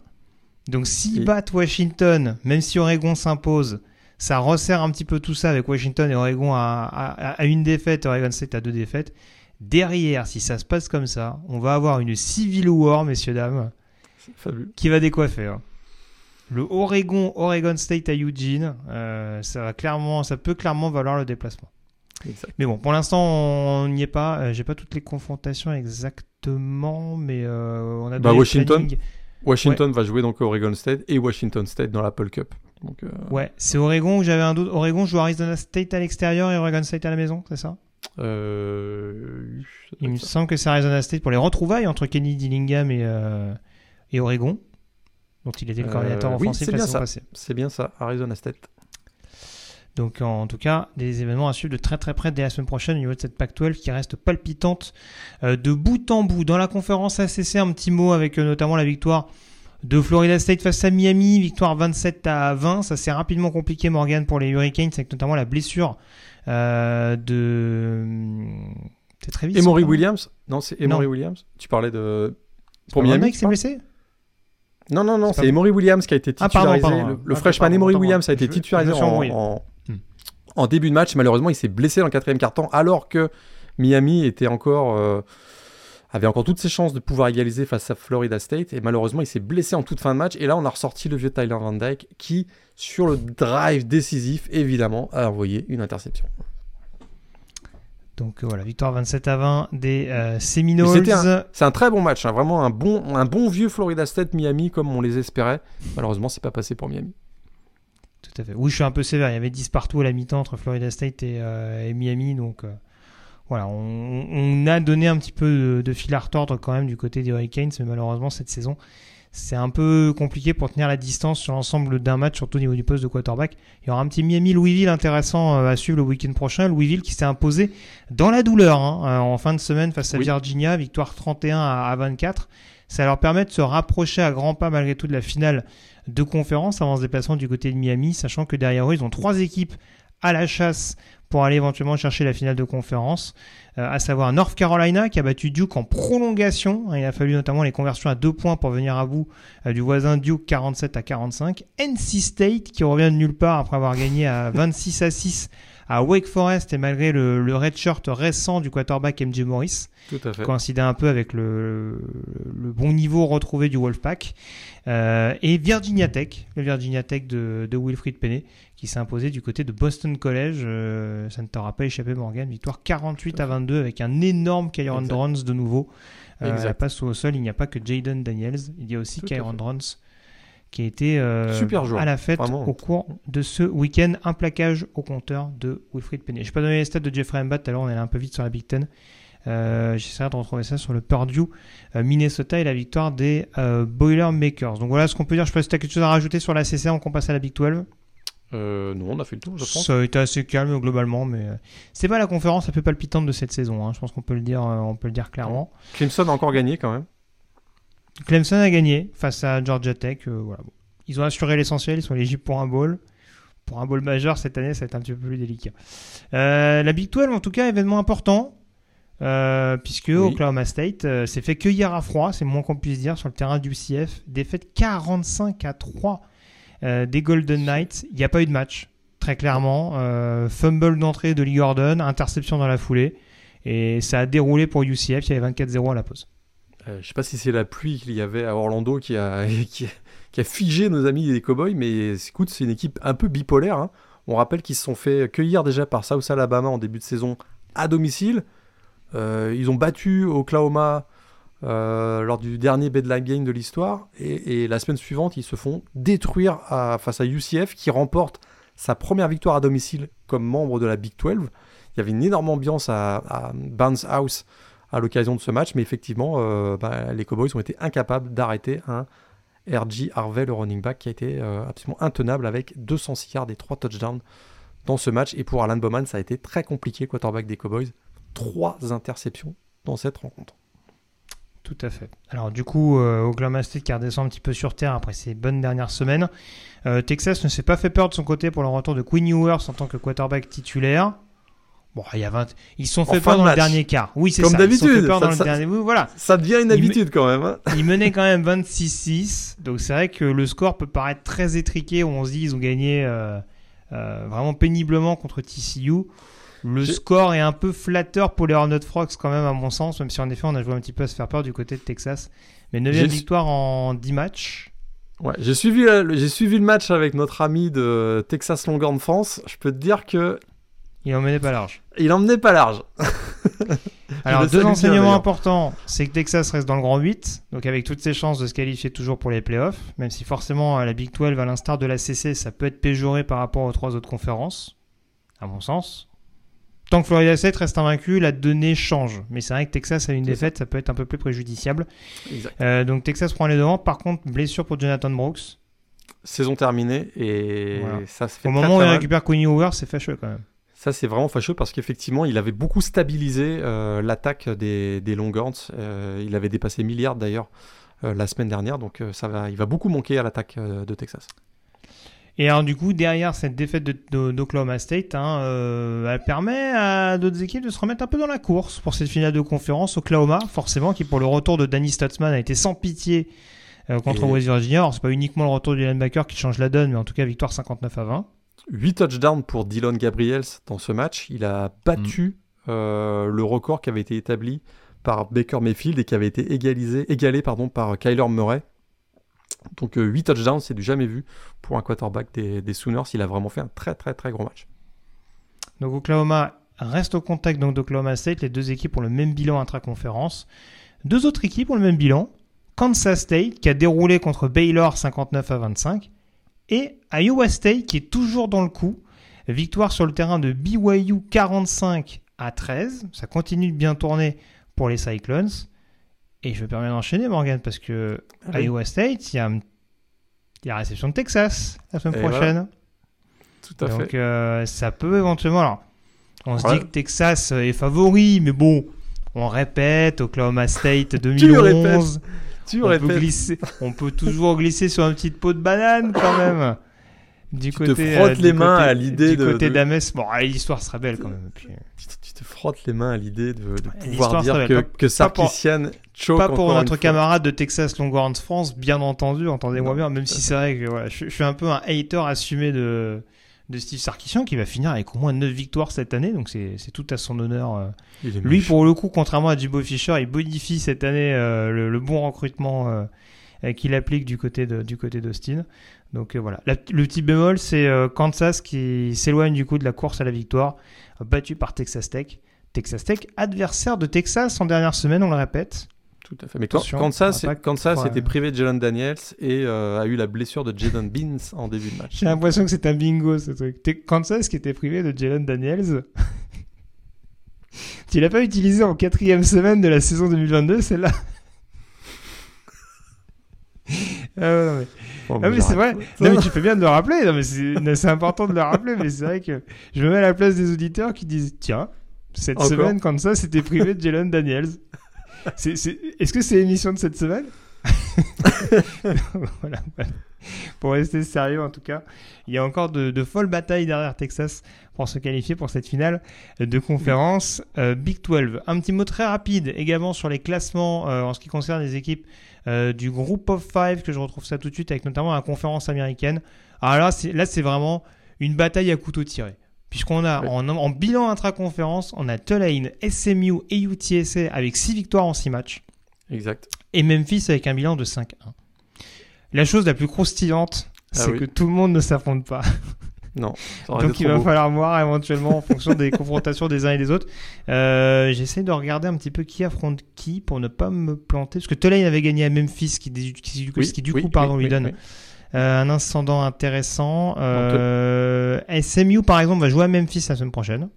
Donc s'ils battent Washington, même si Oregon s'impose, ça resserre un petit peu tout ça avec Washington et Oregon à, une défaite, Oregon State à deux défaites. Derrière, si ça se passe comme ça, on va avoir une Civil War, messieurs, dames, qui va décoiffer. Hein. Le Oregon, Oregon State à Eugene, euh, ça, va clairement, ça peut clairement valoir le déplacement. Mais bon, pour l'instant, on n'y est pas. Euh, j'ai pas toutes les confrontations exactement, mais euh, on a bah, Washington. Washington va jouer donc Oregon State et Washington State dans l'Apple Cup. Euh, ouais, c'est Oregon où j'avais un doute. Oregon joue Arizona State à l'extérieur et Oregon State à la maison, c'est ça? Euh... Il me semble que c'est Arizona State pour les retrouvailles entre Kenny Dillingham et, euh, et Oregon, dont il était le coordinateur offensif oui, c'est bien ça. C'est bien ça, Arizona State. Donc en tout cas, des événements à suivre de très très près dès la semaine prochaine au niveau de cette Pac-12 qui reste palpitante de bout en bout. Dans la conférence ACC, un petit mot avec notamment la victoire de Florida State face à Miami, victoire 27 à 20. Ça s'est rapidement compliqué, Morgan, pour les Hurricanes, avec notamment la blessure euh, de. fait très vite. Emory Williams? Non, c'est Emory Williams. Tu parlais de. Pour Miami, qui s'est blessé? Non, non, non, c'est Emory Williams qui a été ah, titularisé. le, freshman Emory Williams a été titularisé en, en, début de match. Malheureusement, il s'est blessé dans le quatrième quart-temps alors que Miami était encore. Euh, avait encore toutes ses chances de pouvoir égaliser face à Florida State et malheureusement il s'est blessé en toute fin de match et là on a ressorti le vieux Tyler Van Dyke qui sur le drive décisif évidemment a envoyé une interception. Donc voilà, victoire 27 à 20 des euh, Seminoles. C'est un, très bon match, hein, vraiment un bon, un bon vieux Florida State Miami comme on les espérait. Malheureusement, c'est pas passé pour Miami. Tout à fait. Oui, je suis un peu sévère. Il y avait 10 partout à la mi-temps entre Florida State et, euh, Miami, donc euh, voilà, on, a donné un petit peu de, fil à retordre quand même du côté des Hurricanes, mais malheureusement cette saison, c'est un peu compliqué pour tenir la distance sur l'ensemble d'un match, surtout au niveau du poste de quarterback. Il y aura un petit Miami-Louisville intéressant euh, à suivre le week-end prochain. Louisville qui s'est imposé dans la douleur hein, euh, en fin de semaine face à Virginia, victoire 31 à 24. Ça leur permet de se rapprocher à grands pas malgré tout de la finale de conférence avant ce déplacement du côté de Miami, sachant que derrière eux, ils ont trois équipes à la chasse pour aller éventuellement chercher la finale de conférence, euh, à savoir North Carolina qui a battu Duke en prolongation. Il a fallu notamment les conversions à deux points pour venir à bout euh, du voisin Duke 47 à 45. NC State qui revient de nulle part après avoir gagné à 26 à 6 à Wake Forest et malgré le, le redshirt récent du quarterback MJ Morris. Tout à fait. Coïncidait un peu avec le, le bon niveau retrouvé du Wolfpack. Euh, et Virginia Tech, le Virginia Tech de, de Wilfried Penney, qui s'est imposé du côté de Boston College. Euh, ça ne t'aura pas échappé, Morgan. Victoire 48 à 22 avec un énorme Kyron Drones de nouveau. Euh, la passe au sol, il n'y a pas que Jaden Daniels, il y a aussi Kyron Drones qui a été euh, à la fête au cours de ce week-end. Un plaquage au compteur de Wilfried Penney. Je n'ai pas donné les stats de Jeffrey à l'heure on est un peu vite sur la Big Ten. Euh, J'essaierai de retrouver ça sur le Purdue euh, Minnesota et la victoire des Boilermakers. Donc voilà ce qu'on peut dire. Je sais pas si tu as quelque chose à rajouter sur la CC on qu'on passe à la Big 12. Euh, non, on a fait le tour, je pense. Ça a été assez calme globalement, mais c'est pas la conférence la plus palpitante de cette saison. Hein. Je pense qu'on peut le dire, on peut le dire clairement. Clemson a encore gagné quand même. Clemson a gagné face à Georgia Tech. Euh, voilà. Ils ont assuré l'essentiel, ils sont éligibles pour un bowl. Pour un bowl majeur cette année, ça va être un petit peu plus délicat. Euh, la Big 12, en tout cas, événement important. Euh, puisque Oklahoma State s'est fait cueillir à froid, c'est moins qu'on puisse dire, sur le terrain du CF. Défaite 45 à 3 des Golden Knights. Il n'y a pas eu de match, très clairement. fumble d'entrée de Lee Gordon, interception dans la foulée. Et ça a déroulé pour UCF, il y avait 24-0 à la pause. Euh, je sais pas si c'est la pluie qu'il y avait à Orlando qui a, figé nos amis des Cowboys, mais écoute, c'est une équipe un peu bipolaire. Hein. On rappelle qu'ils se sont fait cueillir déjà par South Alabama en début de saison à domicile. Euh, ils ont battu Oklahoma euh, lors du dernier bedline game de l'histoire. Et, la semaine suivante, ils se font détruire face à UCF qui remporte sa première victoire à domicile comme membre de la Big 12. Il y avait une énorme ambiance à, à Barnes House à l'occasion de ce match, mais effectivement, euh, bah, les Cowboys ont été incapables d'arrêter un RG Harvey, le running back, qui a été euh, absolument intenable avec 206 yards et 3 touchdowns dans ce match. Et pour Alan Bowman, ça a été très compliqué, quarterback des Cowboys. Trois interceptions dans cette rencontre. Tout à fait. Alors du coup, euh, Oklahoma State qui redescend un petit peu sur terre après ces bonnes dernières semaines. Texas ne s'est pas fait peur de son côté pour le retour de Quinn Ewers en tant que quarterback titulaire. Bon, il y a 20... Ils sont fait peur dans le dernier quart. Oui, c'est ça. Comme d'habitude. Ça, dernier... voilà. ça devient une habitude quand même. Hein. Ils menaient quand même 26-6. Donc c'est vrai que le score peut paraître très étriqué. Où on se dit ils ont gagné euh, euh, vraiment péniblement contre TCU. Le score est un peu flatteur pour les Hornet Frogs quand même à mon sens. Même si en effet on a joué un petit peu à se faire peur du côté de Texas. Mais 9 victoire en 10 matchs. Ouais, j'ai suivi, j'ai suivi le match avec notre ami de Texas Longhorn France. Je peux te dire que il emmenait pas large. Il emmenait pas large. Alors, deux enseignements importants, c'est que Texas reste dans le grand 8, donc avec toutes ses chances de se qualifier toujours pour les playoffs, même si forcément la Big 12, à l'instar de la CC, ça peut être péjoré par rapport aux trois autres conférences, à mon sens. Tant que Florida 7 reste invaincu, la donnée change. Mais c'est vrai que Texas a une défaite, ça. peut être un peu plus préjudiciable. Euh, donc Texas prend les devants. Par contre, blessure pour Jonathan Brooks. Saison terminée et ça se fait Au moment où il récupère Quinn Hoover, c'est fâcheux quand même. Ça, c'est vraiment fâcheux parce qu'effectivement, il avait beaucoup stabilisé euh, l'attaque des, des Longhorns. Euh, il avait dépassé milliards d'ailleurs la semaine dernière, donc ça va, il va beaucoup manquer à l'attaque de Texas. Et alors, du coup, derrière cette défaite d'Oklahoma State, hein, euh, elle permet à d'autres équipes de se remettre un peu dans la course pour cette finale de conférence. Oklahoma, forcément, qui pour le retour de Danny Stutzman a été sans pitié euh, contre West Virginia. Alors, c'est pas uniquement le retour du linebacker qui change la donne, mais en tout cas, victoire 59 à 20. 8 touchdowns pour Dylan Gabriels dans ce match. Il a battu mm. euh, le record qui avait été établi par Baker Mayfield et qui avait été égalisé, égalé pardon, par Kyler Murray donc 8 euh, touchdowns, c'est du jamais vu pour un quarterback des, Sooners. Il a vraiment fait un très très très gros match. Donc Oklahoma reste au contact d'Oklahoma State. Les deux équipes ont le même bilan intra-conférence. Deux autres équipes ont le même bilan. Kansas State qui a déroulé contre Baylor 59 à 25 et Iowa State qui est toujours dans le coup. Victoire sur le terrain de BYU 45 à 13. Ça continue de bien tourner pour les Cyclones. Et je me permets d'enchaîner, Morgan, parce que à Iowa State, il y a, la réception de Texas la semaine prochaine. Tout à fait. Donc euh, ça peut éventuellement. Alors, on se dit que Texas est favori, mais bon, on répète Oklahoma State 2011. tu on, peut glisser, on peut toujours glisser sur une petite peau de banane quand même. Du tu côté, te frottes euh, les mains à l'idée de. Du côté d'Ames, bon, l'histoire sera belle quand même. Euh. Tu, te frottes les mains à l'idée de, pouvoir dire que, que Sarkisian choke Pas pour notre camarade de Texas Longhorns France, bien entendu, entendez-moi bien, même si c'est vrai que je, suis un peu un hater assumé de, de Steve Sarkisian qui va finir avec au moins 9 victoires cette année, donc c'est tout à son honneur. Euh. Lui, pour le coup, contrairement à Jimbo Fisher, il bonifie cette année le, bon recrutement qu'il applique du côté d'Austin. Donc euh, voilà. le petit bémol, c'est euh, Kansas qui s'éloigne du coup de la course à la victoire, battu par Texas Tech. Texas Tech, adversaire de Texas en dernière semaine, on le répète. Tout à fait. Mais Kansas, Kansas était privé de Jalen Daniels et euh, a eu la blessure de Jaden Beans en début de match. J'ai l'impression que c'est un bingo ce truc. Kansas qui était privé de Jalen Daniels. tu l'as pas utilisé en quatrième semaine de la saison 2022, celle-là? Ah mais... Ah, mais c'est vrai. Non, mais tu fais bien de le rappeler. Non, mais c'est important de le rappeler. Mais c'est vrai que je me mets à la place des auditeurs qui disent Tiens, cette semaine, comme ça, c'était privé de Jalen Daniels. Est-ce que c'est l'émission de cette semaine? Voilà, Pour rester sérieux, en tout cas, il y a encore de, folles batailles derrière Texas pour se qualifier pour cette finale de conférence euh, Big 12. Un petit mot très rapide également sur les classements euh, en ce qui concerne les équipes euh, du groupe of five, que je retrouve ça tout de suite avec notamment la conférence américaine. Alors là, c'est, là, c'est vraiment une bataille à couteau tiré. Puisqu'on a en, bilan intra-conférence, on a Tulane, SMU et UTSA avec 6 victoires en 6 matchs. Exact. Et Memphis avec un bilan de 5-1. La chose la plus croustillante, ah c'est que tout le monde ne s'affronte pas. Non. Donc il va falloir voir éventuellement en fonction des confrontations des uns et des autres. Euh, j'essaie de regarder un petit peu qui affronte qui pour ne pas me planter. Parce que Tulane avait gagné à Memphis, qui, qui, qui du coup pardon, lui donne euh, un incendant intéressant. Euh, SMU par exemple va jouer à Memphis la semaine prochaine.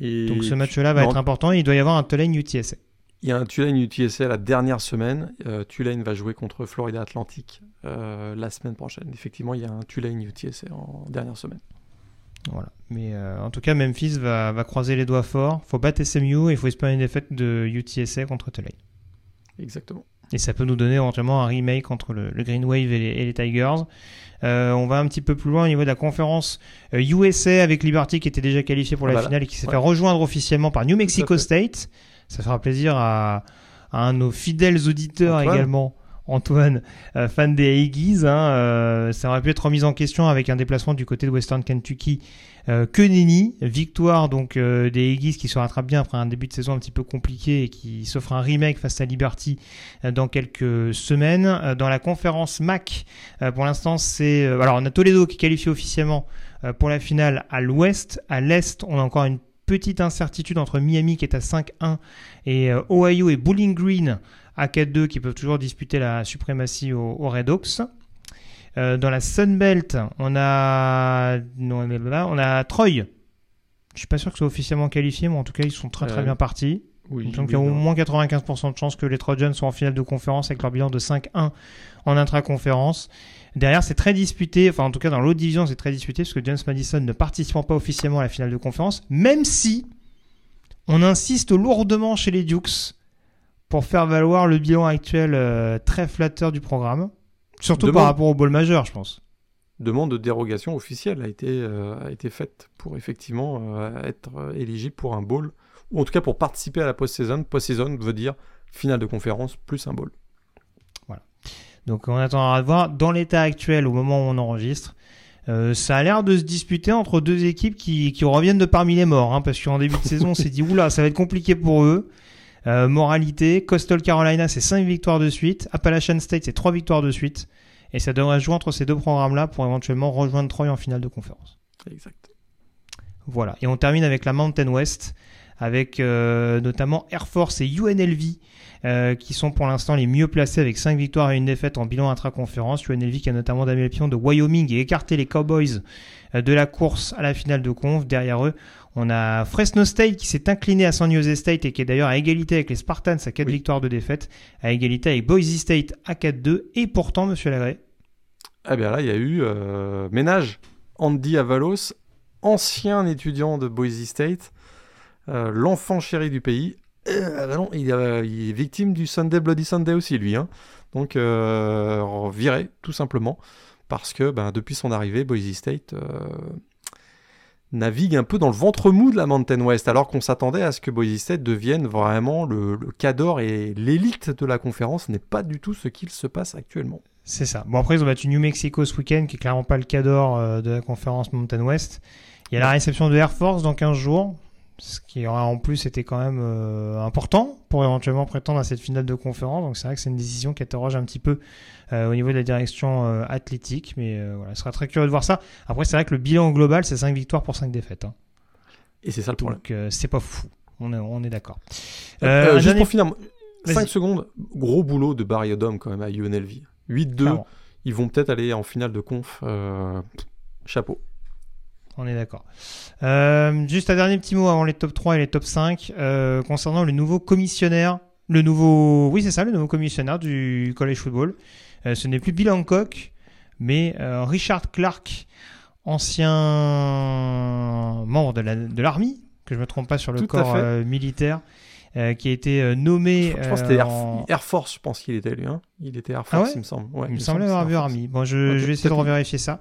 Donc ce match-là va être important. il doit y avoir un Tulane UTSA. Il y a un Tulane UTSA la dernière semaine. Euh, Tulane va jouer contre Florida Atlantic euh, la semaine prochaine. Effectivement, il y a un Tulane UTSA en dernière semaine. Voilà. Mais euh, en tout cas, Memphis va, va, croiser les doigts fort. faut battre SMU et il faut espérer une défaite de UTSA contre Tulane. Exactement. Et ça peut nous donner éventuellement un remake entre le, Green Wave et les, Tigers. on va un petit peu plus loin au niveau de la conférence USA avec Liberty qui était déjà qualifié pour la finale et qui s'est fait rejoindre officiellement par New Mexico State. Ça fera plaisir à, un de nos fidèles auditeurs également. Antoine, euh, fan des Aggies, hein, euh, ça aurait pu être remis en question avec un déplacement du côté de Western Kentucky euh, que nenni. Victoire donc des Aggies qui se rattrape bien après un début de saison un petit peu compliqué et qui s'offre un remake face à Liberty dans quelques semaines. dans la conférence MAC, pour l'instant c'est... alors on a Toledo qui qualifie officiellement pour la finale à l'ouest. À l'est, on a encore une petite incertitude entre Miami qui est à 5-1 et euh, Ohio et Bowling Green à 4-2 qui peuvent toujours disputer la suprématie aux, Red Hawks. Euh, dans la Sun Belt, on a, on a Troy. Je suis pas sûr que ce soit officiellement qualifié, mais en tout cas, ils sont très très euh, bien partis. Donc il y a au moins 95% de chances que les Trojans soient en finale de conférence avec leur bilan de 5-1 en intra-conférence. Derrière, c'est très disputé, enfin en tout cas dans l'autre division, c'est très disputé parce que James Madison ne participant pas officiellement à la finale de conférence, même si on insiste lourdement chez les Dukes pour faire valoir le bilan actuel euh, très flatteur du programme, surtout par rapport au ball majeur, je pense. demande de dérogation officielle a été, a été faite pour effectivement être éligible pour un bowl, ou en tout cas pour participer à la post-saison. Post-saison veut dire finale de conférence plus un bowl. Donc on attendra de voir. Dans l'état actuel, au moment où on enregistre, euh, ça a l'air de se disputer entre deux équipes qui, qui reviennent de parmi les morts, hein, parce qu'en début de saison, on s'est dit, oula, ça va être compliqué pour eux. Euh, moralité, Coastal Carolina, c'est 5 victoires de suite. Appalachian State, c'est 3 victoires de suite. Et ça devrait jouer entre ces deux programmes-là pour éventuellement rejoindre Troy en finale de conférence. Exact. Voilà. Et on termine avec la Mountain West, avec euh, notamment Air Force et UNLV euh, qui sont pour l'instant les mieux placés avec 5 victoires et une défaite en bilan intra-conférence. UNLV qui a notamment damé le pion de Wyoming et écarté les Cowboys euh, de la course à la finale de conf. Derrière eux, on a Fresno State qui s'est incliné à San Jose State et qui est d'ailleurs à égalité avec les Spartans à 4 victoires de défaite, à égalité avec Boise State à 4-2. Et pourtant, monsieur Lagré. Eh bien là, il y a eu euh, ménage. Andy Avalos, ancien étudiant de Boise State, l'enfant chéri du pays, euh, bah non, il, est victime du Sunday Bloody Sunday aussi, lui. Hein. Donc, euh, viré, tout simplement. Parce que ben, depuis son arrivée, Boise State euh, navigue un peu dans le ventre mou de la Mountain West, alors qu'on s'attendait à ce que Boise State devienne vraiment le, le cador et l'élite de la conférence. n'est pas du tout ce qu'il se passe actuellement. C'est ça. Bon, après, ils ont battu New Mexico ce week-end, qui est clairement pas le cador de la conférence Mountain West. Il y a la réception de Air Force dans 15 jours ce qui aura en plus été quand même euh, important pour éventuellement prétendre à cette finale de conférence. Donc c'est vrai que c'est une décision qui interroge un petit peu euh, au niveau de la direction euh, athlétique, mais voilà, ce sera très curieux de voir ça. Après c'est vrai que le bilan global c'est 5 victoires pour 5 défaites. Hein. Et c'est ça le problème. Donc c'est pas fou, on est, on est d'accord. juste pour finir, 5 secondes, gros boulot de Barry Odom quand même à UNLV. 8-2, ils vont peut-être aller en finale de conf. chapeau on est d'accord. Euh, juste un dernier petit mot avant les top 3 et les top 5 euh, concernant le nouveau commissionnaire. Le nouveau, oui c'est ça, le nouveau commissionnaire du college football. Euh, ce n'est plus Bill Hancock, mais Richard Clark, ancien membre de l'armée, que je me trompe pas sur le corps militaire. qui a été nommé. Je, pense que c'était Air, Force, je pense qu'il était lui. Hein. Il était Air ah Force, il me semble. il me semblait avoir vu Army. Bon, je, je vais essayer de revérifier ça.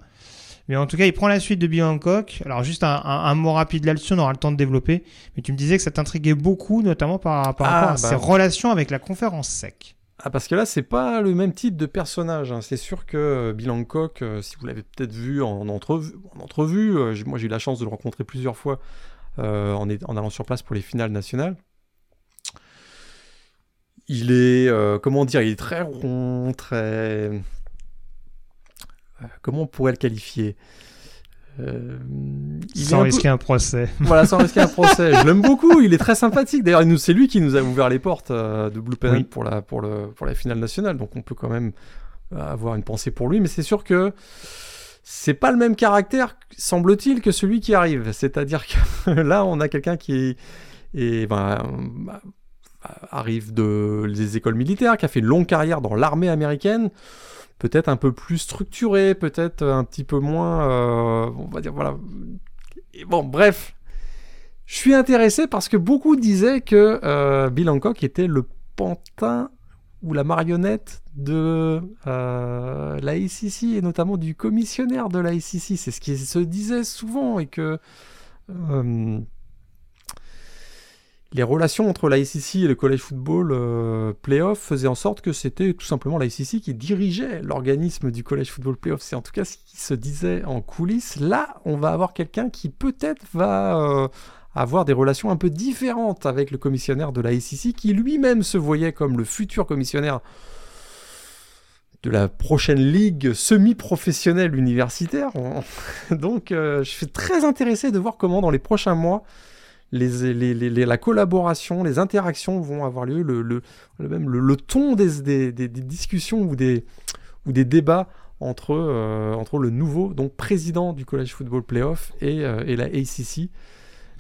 Mais en tout cas, il prend la suite de Bill Hancock. Alors, juste un, mot rapide là-dessus, on aura le temps de développer. Mais tu me disais que ça t'intriguait beaucoup, notamment par, par rapport à ah, ses bah. relations avec la conférence SEC. Ah, parce que là, c'est pas le même type de personnage. Hein. C'est sûr que euh, Bill Hancock, euh, si vous l'avez peut-être vu en entrevue, en entrevue euh, moi j'ai eu la chance de le rencontrer plusieurs fois en, en, allant sur place pour les finales nationales. Il est, comment dire, il est très rond, très comment on pourrait le qualifier euh, sans risquer un, procès. Voilà, sans risquer un procès. Je l'aime beaucoup, il est très sympathique. D'ailleurs, c'est lui qui nous a ouvert les portes euh, de Blue Pen pour, la, pour, le, pour la finale nationale. Donc on peut quand même avoir une pensée pour lui. Mais c'est sûr que c'est pas le même caractère, semble-t-il, que celui qui arrive. C'est-à-dire que là, on a quelqu'un qui est, ben, arrive de, des écoles militaires, qui a fait une longue carrière dans l'armée américaine peut-être un peu plus structuré, peut-être un petit peu moins, euh, on va dire, voilà. bon, bref, je suis intéressé parce que beaucoup disaient que euh, Bill Hancock était le pantin ou la marionnette de euh, et notamment du commissionnaire de la. C'est ce qui se disait souvent et que les relations entre l'ICC et le college football euh, playoff faisaient en sorte que c'était tout simplement l'ICC qui dirigeait l'organisme du college football playoff. C'est en tout cas ce qui se disait en coulisses. Là, on va avoir quelqu'un qui peut-être va euh, avoir des relations un peu différentes avec le commissionnaire de l'ICC, qui lui-même se voyait comme le futur commissionnaire de la prochaine ligue semi-professionnelle universitaire. Donc, euh, je suis très intéressé de voir comment dans les prochains mois les, la collaboration, les interactions vont avoir lieu, le, le, même le, ton des, des, discussions ou des, ou des débats entre, euh, entre le nouveau donc président du College Football Playoff et, euh, et la ACC.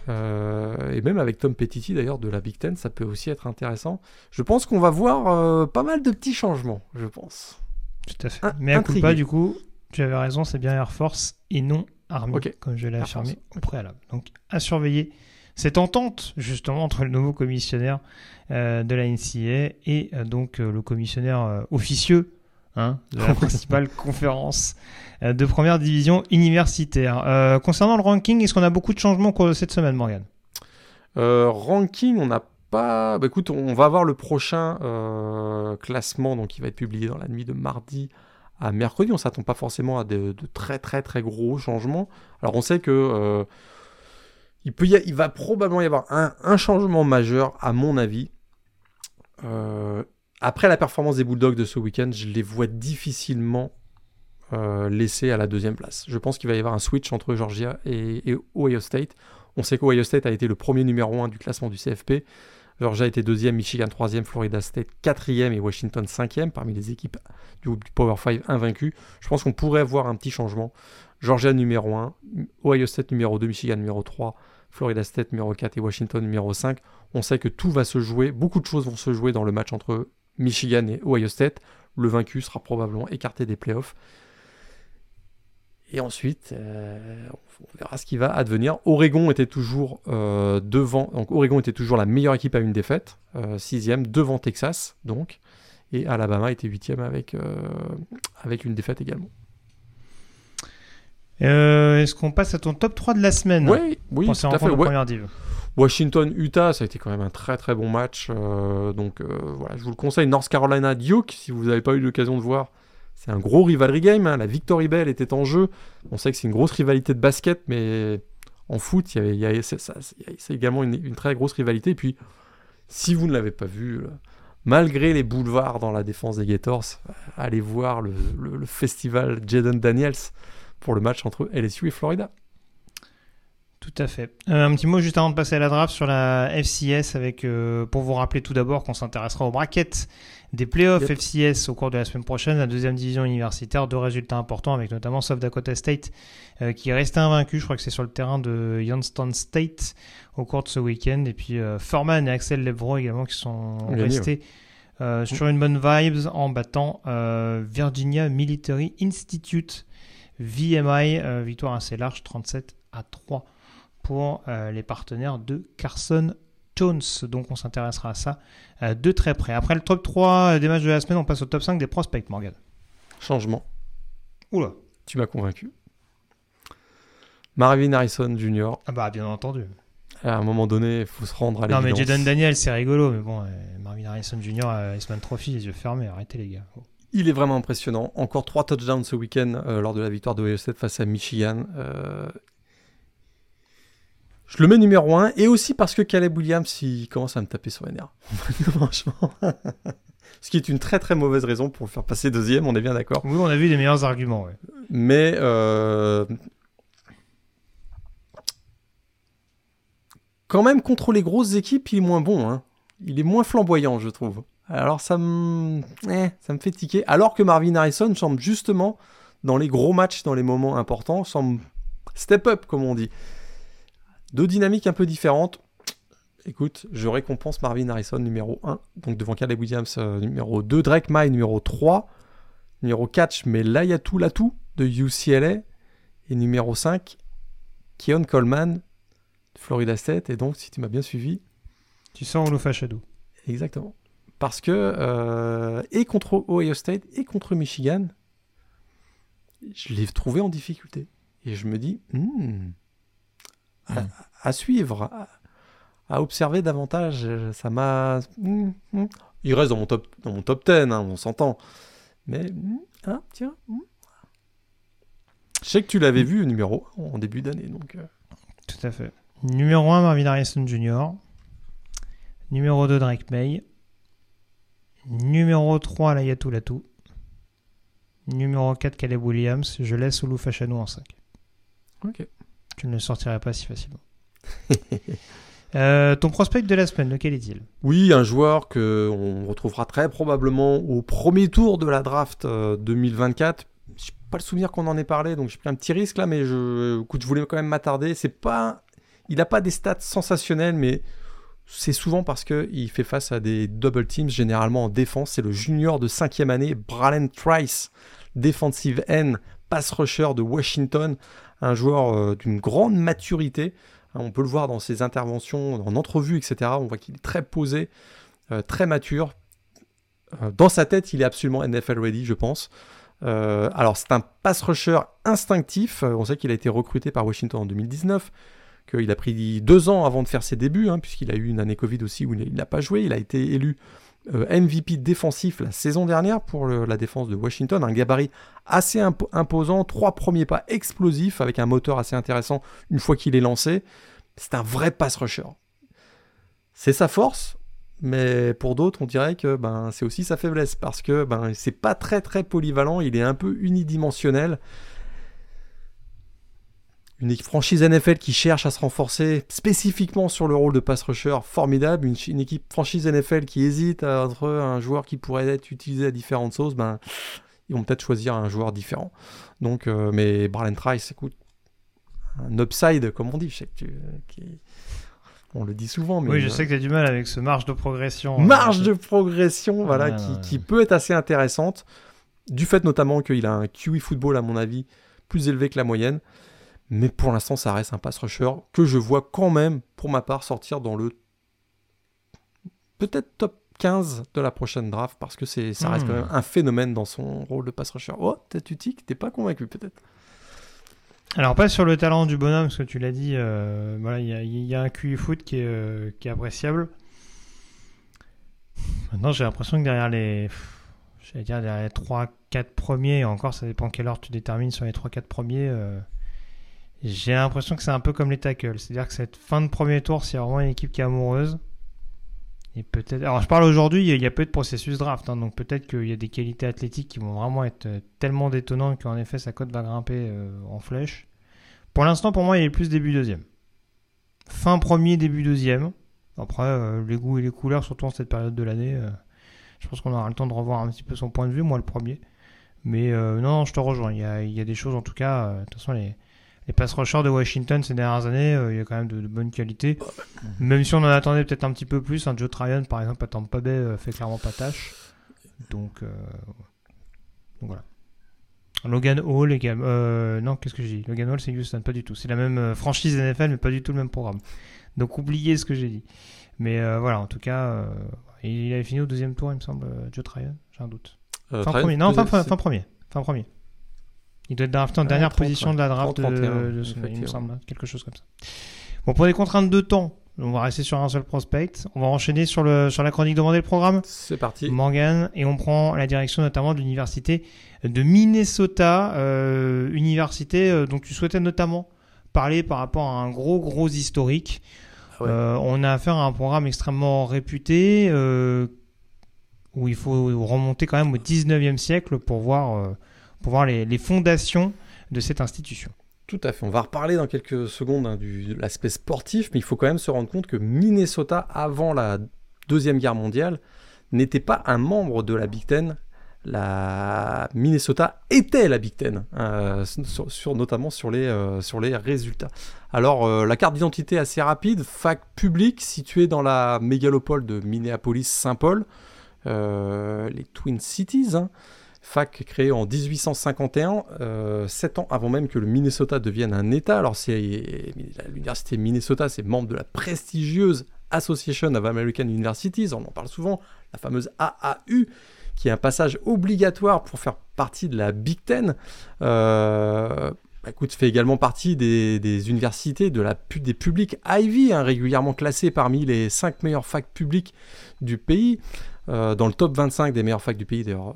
Euh, et même avec Tom Petiti d'ailleurs de la Big Ten, ça peut aussi être intéressant. Je pense qu'on va voir pas mal de petits changements, je pense. Tout à fait. Mais à coup pas, du coup, tu avais raison, c'est bien Air Force et non Army, comme je l'ai affirmé au préalable. Donc à surveiller cette entente justement entre le nouveau commissionnaire euh, de la NCA et euh, donc euh, le commissionnaire officieux hein, de la principale conférence de première division universitaire. Concernant le ranking, est-ce qu'on a beaucoup de changements au cours de cette semaine, Morgan Ranking, on n'a pas. Bah, écoute, on va avoir le prochain classement, donc qui va être publié dans la nuit de mardi à mercredi. On s'attend pas forcément à de, très très très gros changements. Alors on sait que il, va probablement y avoir un, changement majeur, à mon avis. après la performance des Bulldogs de ce week-end, je les vois difficilement euh, laissé à la deuxième place. Je pense qu'il va y avoir un switch entre Georgia et, Ohio State. On sait qu'Ohio State a été le premier numéro 1 du classement du CFP. Georgia était deuxième, Michigan troisième, Florida State quatrième et Washington cinquième parmi les équipes du, Power 5 invaincues. Je pense qu'on pourrait voir un petit changement. Georgia numéro 1, Ohio State numéro 2, Michigan numéro 3, Florida State numéro 4 et Washington numéro 5. On sait que tout va se jouer, beaucoup de choses vont se jouer dans le match entre Michigan et Ohio State. Le vaincu sera probablement écarté des playoffs. Et ensuite, euh, on verra ce qui va advenir. Oregon était toujours euh, devant. Oregon était toujours la meilleure équipe à une défaite, euh, sixième devant Texas, donc. Et Alabama était huitième avec avec une défaite également. Est-ce qu'on passe à ton top 3 de la semaine Oui, oui, tout à fait. Washington-Utah, ça a été quand même un très très bon match. donc voilà, je vous le conseille. North Carolina-Duke, si vous n'avez pas eu l'occasion de voir, c'est un gros rivalry game. Hein. La Victory Bell était en jeu. On sait que c'est une grosse rivalité de basket, mais en foot, il y a, c'est également une, très grosse rivalité. Et puis, si vous ne l'avez pas vu, malgré les boulevards dans la défense des Gators, allez voir le, festival Jaden Daniels pour le match entre LSU et Florida. Tout à fait. Euh, un petit mot juste avant de passer à la draft sur la FCS avec euh, pour vous rappeler tout d'abord qu'on s'intéressera aux brackets des playoffs FCS au cours de la semaine prochaine, la deuxième division universitaire, deux résultats importants avec notamment South Dakota State euh, qui est resté invaincu, je crois que c'est sur le terrain de Youngstown State au cours de ce week-end, et puis Furman et Axel Levro également qui sont restés sur une bonne vibes en battant Virginia Military Institute VMI, victoire assez large 37 à 3 pour euh, les partenaires de Carson Jones. Donc on s'intéressera à ça euh, de très près. Après le top 3 des matchs de la semaine, on passe au top 5 des prospects, Morgan. Changement. Oula. Tu m'as convaincu. Marvin Harrison Jr. Ah bah bien entendu. À un moment donné, il faut se rendre à l'évidence. Non mais Jaden Daniel, c'est rigolo, mais bon, euh, Marvin Harrison Jr. Eastman Trophy, les yeux fermés, arrêtez les gars. Il est vraiment impressionnant. Encore trois touchdowns ce week-end lors de la victoire de State face à Michigan. Je le mets numéro 1 et aussi parce que Caleb Williams il commence à me taper sur les nerfs. Franchement. Ce qui est une très très mauvaise raison pour le faire passer deuxième, on est bien d'accord. Oui, on a vu les meilleurs arguments. Ouais. Mais euh... quand même contre les grosses équipes, il est moins bon. Hein. Il est moins flamboyant, je trouve. Alors ça me, eh, ça me fait tiquer. Alors que Marvin Harrison semble justement dans les gros matchs, dans les moments importants, semble step up comme on dit. Deux dynamiques un peu différentes. Écoute, je récompense Marvin Harrison numéro 1, donc devant Caleb Williams euh, numéro 2, Drake May numéro 3, numéro 4, mais tout tout de UCLA, et numéro 5, Keon Coleman de Florida State, et donc si tu m'as bien suivi... Tu sens Olofa Shadow. Exactement. Parce que, euh, et contre Ohio State, et contre Michigan, je l'ai trouvé en difficulté. Et je me dis, hmm, à, suivre, à, observer davantage. Ça m'a. Hmm, hmm. Il reste dans mon top, dans mon top 10, hein, on s'entend. Mais, hmm, ah, tiens. Je sais que tu l'avais vu numéro en début d'année. donc. Euh. Tout à fait. Numéro 1, Marvin Harrison Jr. Numéro 2, Drake May. Numéro 3, Layatou Latou. Numéro 4, Caleb Williams. Je laisse Oulu Fashanu en 5. Ok. Tu ne le sortirais pas si facilement. Euh, ton prospect de la semaine, lequel est-il? Oui, un joueur que on retrouvera très probablement au premier tour de la draft 2024. Euh, je n'ai pas le souvenir qu'on en ait parlé, donc j'ai pris un petit risque là, mais je, écoute, je voulais quand même m'attarder. C'est pas, il n'a pas des stats sensationnels, mais c'est souvent parce qu'il fait face à des double teams, généralement en défense. C'est le junior de cinquième année, Bralen Trice, defensive end, pass rusher de Washington, un joueur euh, d'une grande maturité. Hein, on peut le voir dans ses interventions, en entrevue, etc. On voit qu'il est très posé, euh, très mature. dans sa tête, il est absolument NFL ready, je pense. alors, c'est un pass rusher instinctif. On sait qu'il a été recruté par Washington en 2019, qu'il a pris deux ans avant de faire ses débuts, hein, puisqu'il a eu une année Covid aussi où il n'a pas joué. Il a été élu euh, MVP défensif la saison dernière pour la défense de Washington. Un gabarit assez imposant, trois premiers pas explosifs avec un moteur assez intéressant une fois qu'il est lancé. C'est un vrai pass rusher. C'est sa force, mais pour d'autres, on dirait que ben, c'est aussi sa faiblesse parce que ben, c'est pas très très polyvalent, il est un peu unidimensionnel une franchise NFL qui cherche à se renforcer spécifiquement sur le rôle de pass rusher, formidable. Une, équipe franchise NFL qui hésite entre un joueur qui pourrait être utilisé à différentes choses, ben, ils vont peut-être choisir un joueur différent. Donc, euh, mais Brian Trice, écoute, un upside, comme on dit, je sais que tu, on le dit souvent. Mais oui, je sais que tu as du mal avec ce marge de progression. Euh, marge de progression, voilà, qui, qui, peut être assez intéressante, du fait notamment qu'il a un QE football, à mon avis, plus élevé que la moyenne. Mais pour l'instant, ça reste un pass rusher que je vois quand même, pour ma part, sortir dans le peut-être top 15 de la prochaine draft parce que c'est, ça reste quand même hmm. un phénomène dans son rôle de pass rusher. Oh, peut-être t'es pas convaincu peut-être alors pas sur le talent du bonhomme, parce que tu l'as dit, euh, voilà, il y, a un QI foot qui est, euh, qui est appréciable. Maintenant, j'ai l'impression que derrière les, j'allais dire derrière les 3-4 premiers, et encore ça dépend quelle heure tu détermines sur les 3-4 premiers, euh, j'ai l'impression que c'est un peu comme les tackles. C'est-à-dire que cette fin de premier tour, c'est vraiment une équipe qui est amoureuse. Et peut-être. Alors, je parle aujourd'hui, il y a peu de processus draft, hein, donc peut-être qu'il y a des qualités athlétiques qui vont vraiment être euh, tellement détonnantes qu'en effet, sa cote va grimper euh, en flèche. Pour l'instant, pour moi, il est plus début deuxième. Fin premier, début deuxième. Après, euh, les goûts et les couleurs, surtout en cette période de l'année, je pense qu'on aura le temps de revoir un petit peu son point de vue, moi le premier. Mais non, je te rejoins. Il y a, il y a des choses, en tout cas, de toute façon, les les pass rushers de Washington ces dernières années, euh, il y a quand même de, bonnes qualités. Même si on en attendait peut-être un petit peu plus, un Joe Tryon par exemple à Tampa Bay euh, fait clairement pas tâche. Donc, euh, voilà. Logan Hall également. non, qu'est-ce que j'ai dit? Logan Hall c'est Houston, pas du tout. C'est la même franchise NFL, mais pas du tout le même programme. Donc oubliez ce que j'ai dit. Mais voilà, en tout cas, il avait fini au deuxième tour, il me semble, Joe Tryon, j'ai un doute. fin premier, non, fin, fin, premier. Fin premier. Il doit être drafté en dernière position de la draft de, de il me semble, hein, quelque chose comme ça. Bon, pour les contraintes de temps, on va rester sur un seul prospect. On va enchaîner sur, le, sur la chronique demandée le programme. C'est parti. Morgan, et on prend la direction notamment de l'université de Minnesota, euh, université euh, dont tu souhaitais notamment parler par rapport à un gros, gros historique. Ah euh, on a affaire à un programme extrêmement réputé euh, où il faut remonter quand même au 19e siècle pour voir pour voir les, fondations de cette institution. Tout à fait. On va reparler dans quelques secondes hein, de l'aspect sportif, mais il faut quand même se rendre compte que Minnesota, avant la Deuxième Guerre mondiale, n'était pas un membre de la Big Ten. La Minnesota était la Big Ten, euh, sur, notamment sur les, euh, sur les résultats. Alors, euh, la carte d'identité assez rapide, fac publique située dans la mégalopole de Minneapolis-Saint-Paul, les Twin Cities. Hein fac créée en 1851, euh, sept ans avant même que le Minnesota devienne un État. Alors l'université Minnesota, c'est membre de la prestigieuse Association of American Universities, on en parle souvent, la fameuse AAU, qui est un passage obligatoire pour faire partie de la Big Ten. Euh, bah, écoute, fait également partie des, universités de la, des publics Ivy, hein, régulièrement classés parmi les 5 meilleures facs publiques du pays. Euh, dans le top 25 des meilleures facs du pays, d'ailleurs,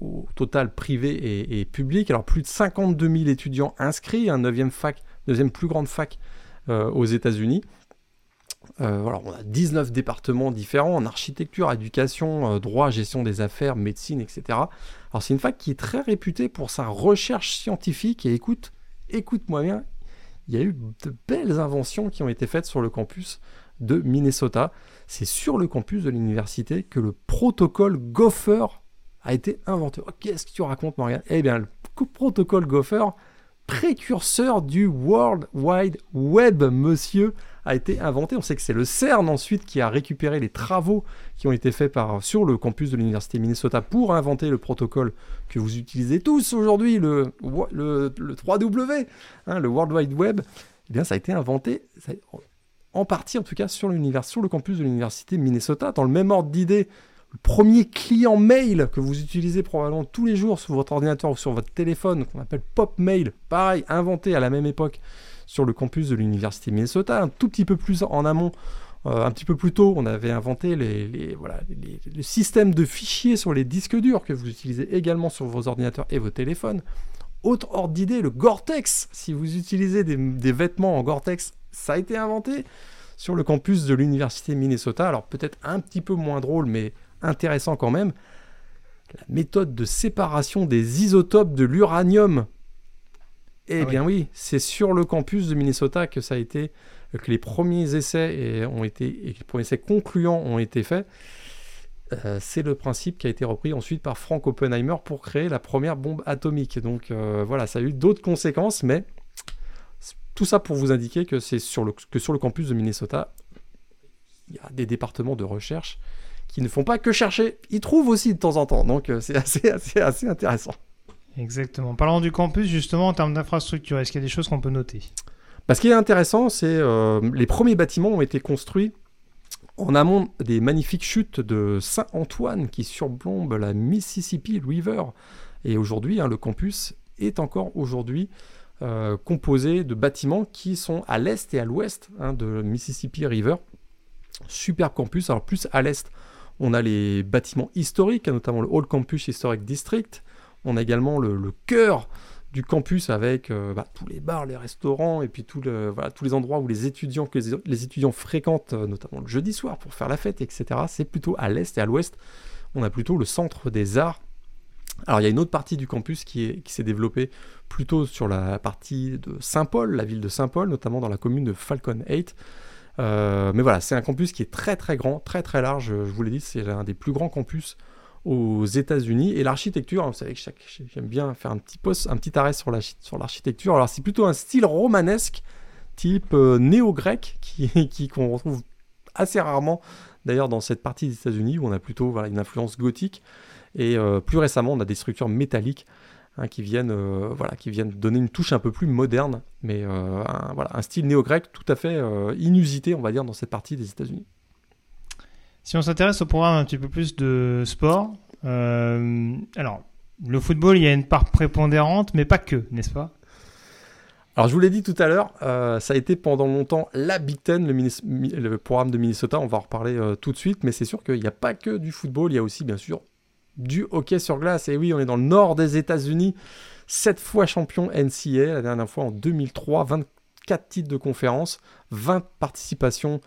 au total privé et, public. Alors plus de 52 000 étudiants inscrits, un 9e fac, deuxième plus grande fac euh, aux États-Unis. Euh, voilà, on a 19 départements différents en architecture, éducation, euh, droit, gestion des affaires, médecine, etc. Alors c'est une fac qui est très réputée pour sa recherche scientifique et écoute, écoute-moi bien, il y a eu de belles inventions qui ont été faites sur le campus de Minnesota. C'est sur le campus de l'université que le protocole Gopher a été inventé. Oh, qu'est-ce que tu racontes, Morgan Eh bien, le protocole Gopher, précurseur du World Wide Web, monsieur, a été inventé. On sait que c'est le CERN ensuite qui a récupéré les travaux qui ont été faits sur le campus de l'Université Minnesota pour inventer le protocole que vous utilisez tous aujourd'hui, le, le, 3W, hein, le World Wide Web. Eh bien, ça a été inventé, en partie en tout cas, sur, sur le campus de l'Université Minnesota. Dans le même ordre d'idée, le premier client mail que vous utilisez probablement tous les jours sur votre ordinateur ou sur votre téléphone, qu'on appelle Pop Mail, pareil, inventé à la même époque sur le campus de l'université Minnesota, un tout petit peu plus en amont. Euh, un petit peu plus tôt, on avait inventé les, voilà, le système de fichiers sur les disques durs que vous utilisez également sur vos ordinateurs et vos téléphones. Autre ordre d'idée, le Gore-Tex. Si vous utilisez des, des vêtements en Gore-Tex, ça a été inventé sur le campus de l'université Minnesota. Alors peut-être un petit peu moins drôle, mais intéressant quand même. La méthode de séparation des isotopes de l'uranium. Eh ah bien oui, c'est sur le campus de Minnesota que ça a été que les premiers essais ont été et les premiers essais concluants ont été faits. Euh, c'est le principe qui a été repris ensuite par Frank Oppenheimer pour créer la première bombe atomique. Donc euh, voilà, ça a eu d'autres conséquences, mais tout ça pour vous indiquer que c'est sur le, que sur le campus de Minnesota, il y a des départements de recherche qui ne font pas que chercher, ils trouvent aussi de temps en temps. Donc euh, c'est assez, assez, assez intéressant. Exactement. Parlant du campus, justement, en termes d'infrastructure, est-ce qu'il y a des choses qu'on peut noter? Bah, Ce qui est intéressant, c'est euh, les premiers bâtiments ont été construits en amont des magnifiques chutes de Saint-Antoine qui surplombent la Mississippi River. Et aujourd'hui, hein, le campus est encore aujourd'hui euh, composé de bâtiments qui sont à l'est et à l'ouest hein, de Mississippi River. Superbe campus. Alors plus à l'est, on a les bâtiments historiques, notamment le Old Campus Historic District. On a également le, cœur du campus avec euh, bah, tous les bars, les restaurants et puis tout tous les endroits où les étudiants, fréquentent, euh, notamment le jeudi soir pour faire la fête, etc. C'est plutôt à l'est et à l'ouest. On a plutôt le centre des arts alors il y a une autre partie du campus qui, s'est développée plutôt sur la partie de Saint-Paul, la ville de Saint-Paul, notamment dans la commune de Falcon 8. Euh, mais voilà, c'est un campus qui est très très grand, très très large. Je vous l'ai dit, c'est l'un des plus grands campus aux États-Unis. Et l'architecture, vous savez que j'aime bien faire un petit post, un petit arrêt sur l'architecture. Alors c'est plutôt un style romanesque, type euh, néo-grec, qui qu'on retrouve assez rarement d'ailleurs dans cette partie des États-Unis où on a plutôt une influence gothique. Et euh, plus récemment, on a des structures métalliques hein, qui, viennent, euh, voilà, qui viennent donner une touche un peu plus moderne, mais euh, un, voilà, un style néo-grec tout à fait inusité, on va dire, dans cette partie des États-Unis. Si on s'intéresse au programme un petit peu plus de sport, alors le football, il y a une part prépondérante, mais pas que, n'est-ce pas? Alors je vous l'ai dit tout à l'heure, ça a été pendant longtemps la Big Ten, le, programme de Minnesota, on va en reparler tout de suite, mais c'est sûr qu'il n'y a pas que du football, il y a aussi bien sûr du hockey sur glace. Et oui, on est dans le nord des États-Unis, sept fois champion NCA, la dernière fois en 2003, 24 titres de conférence, 20 participations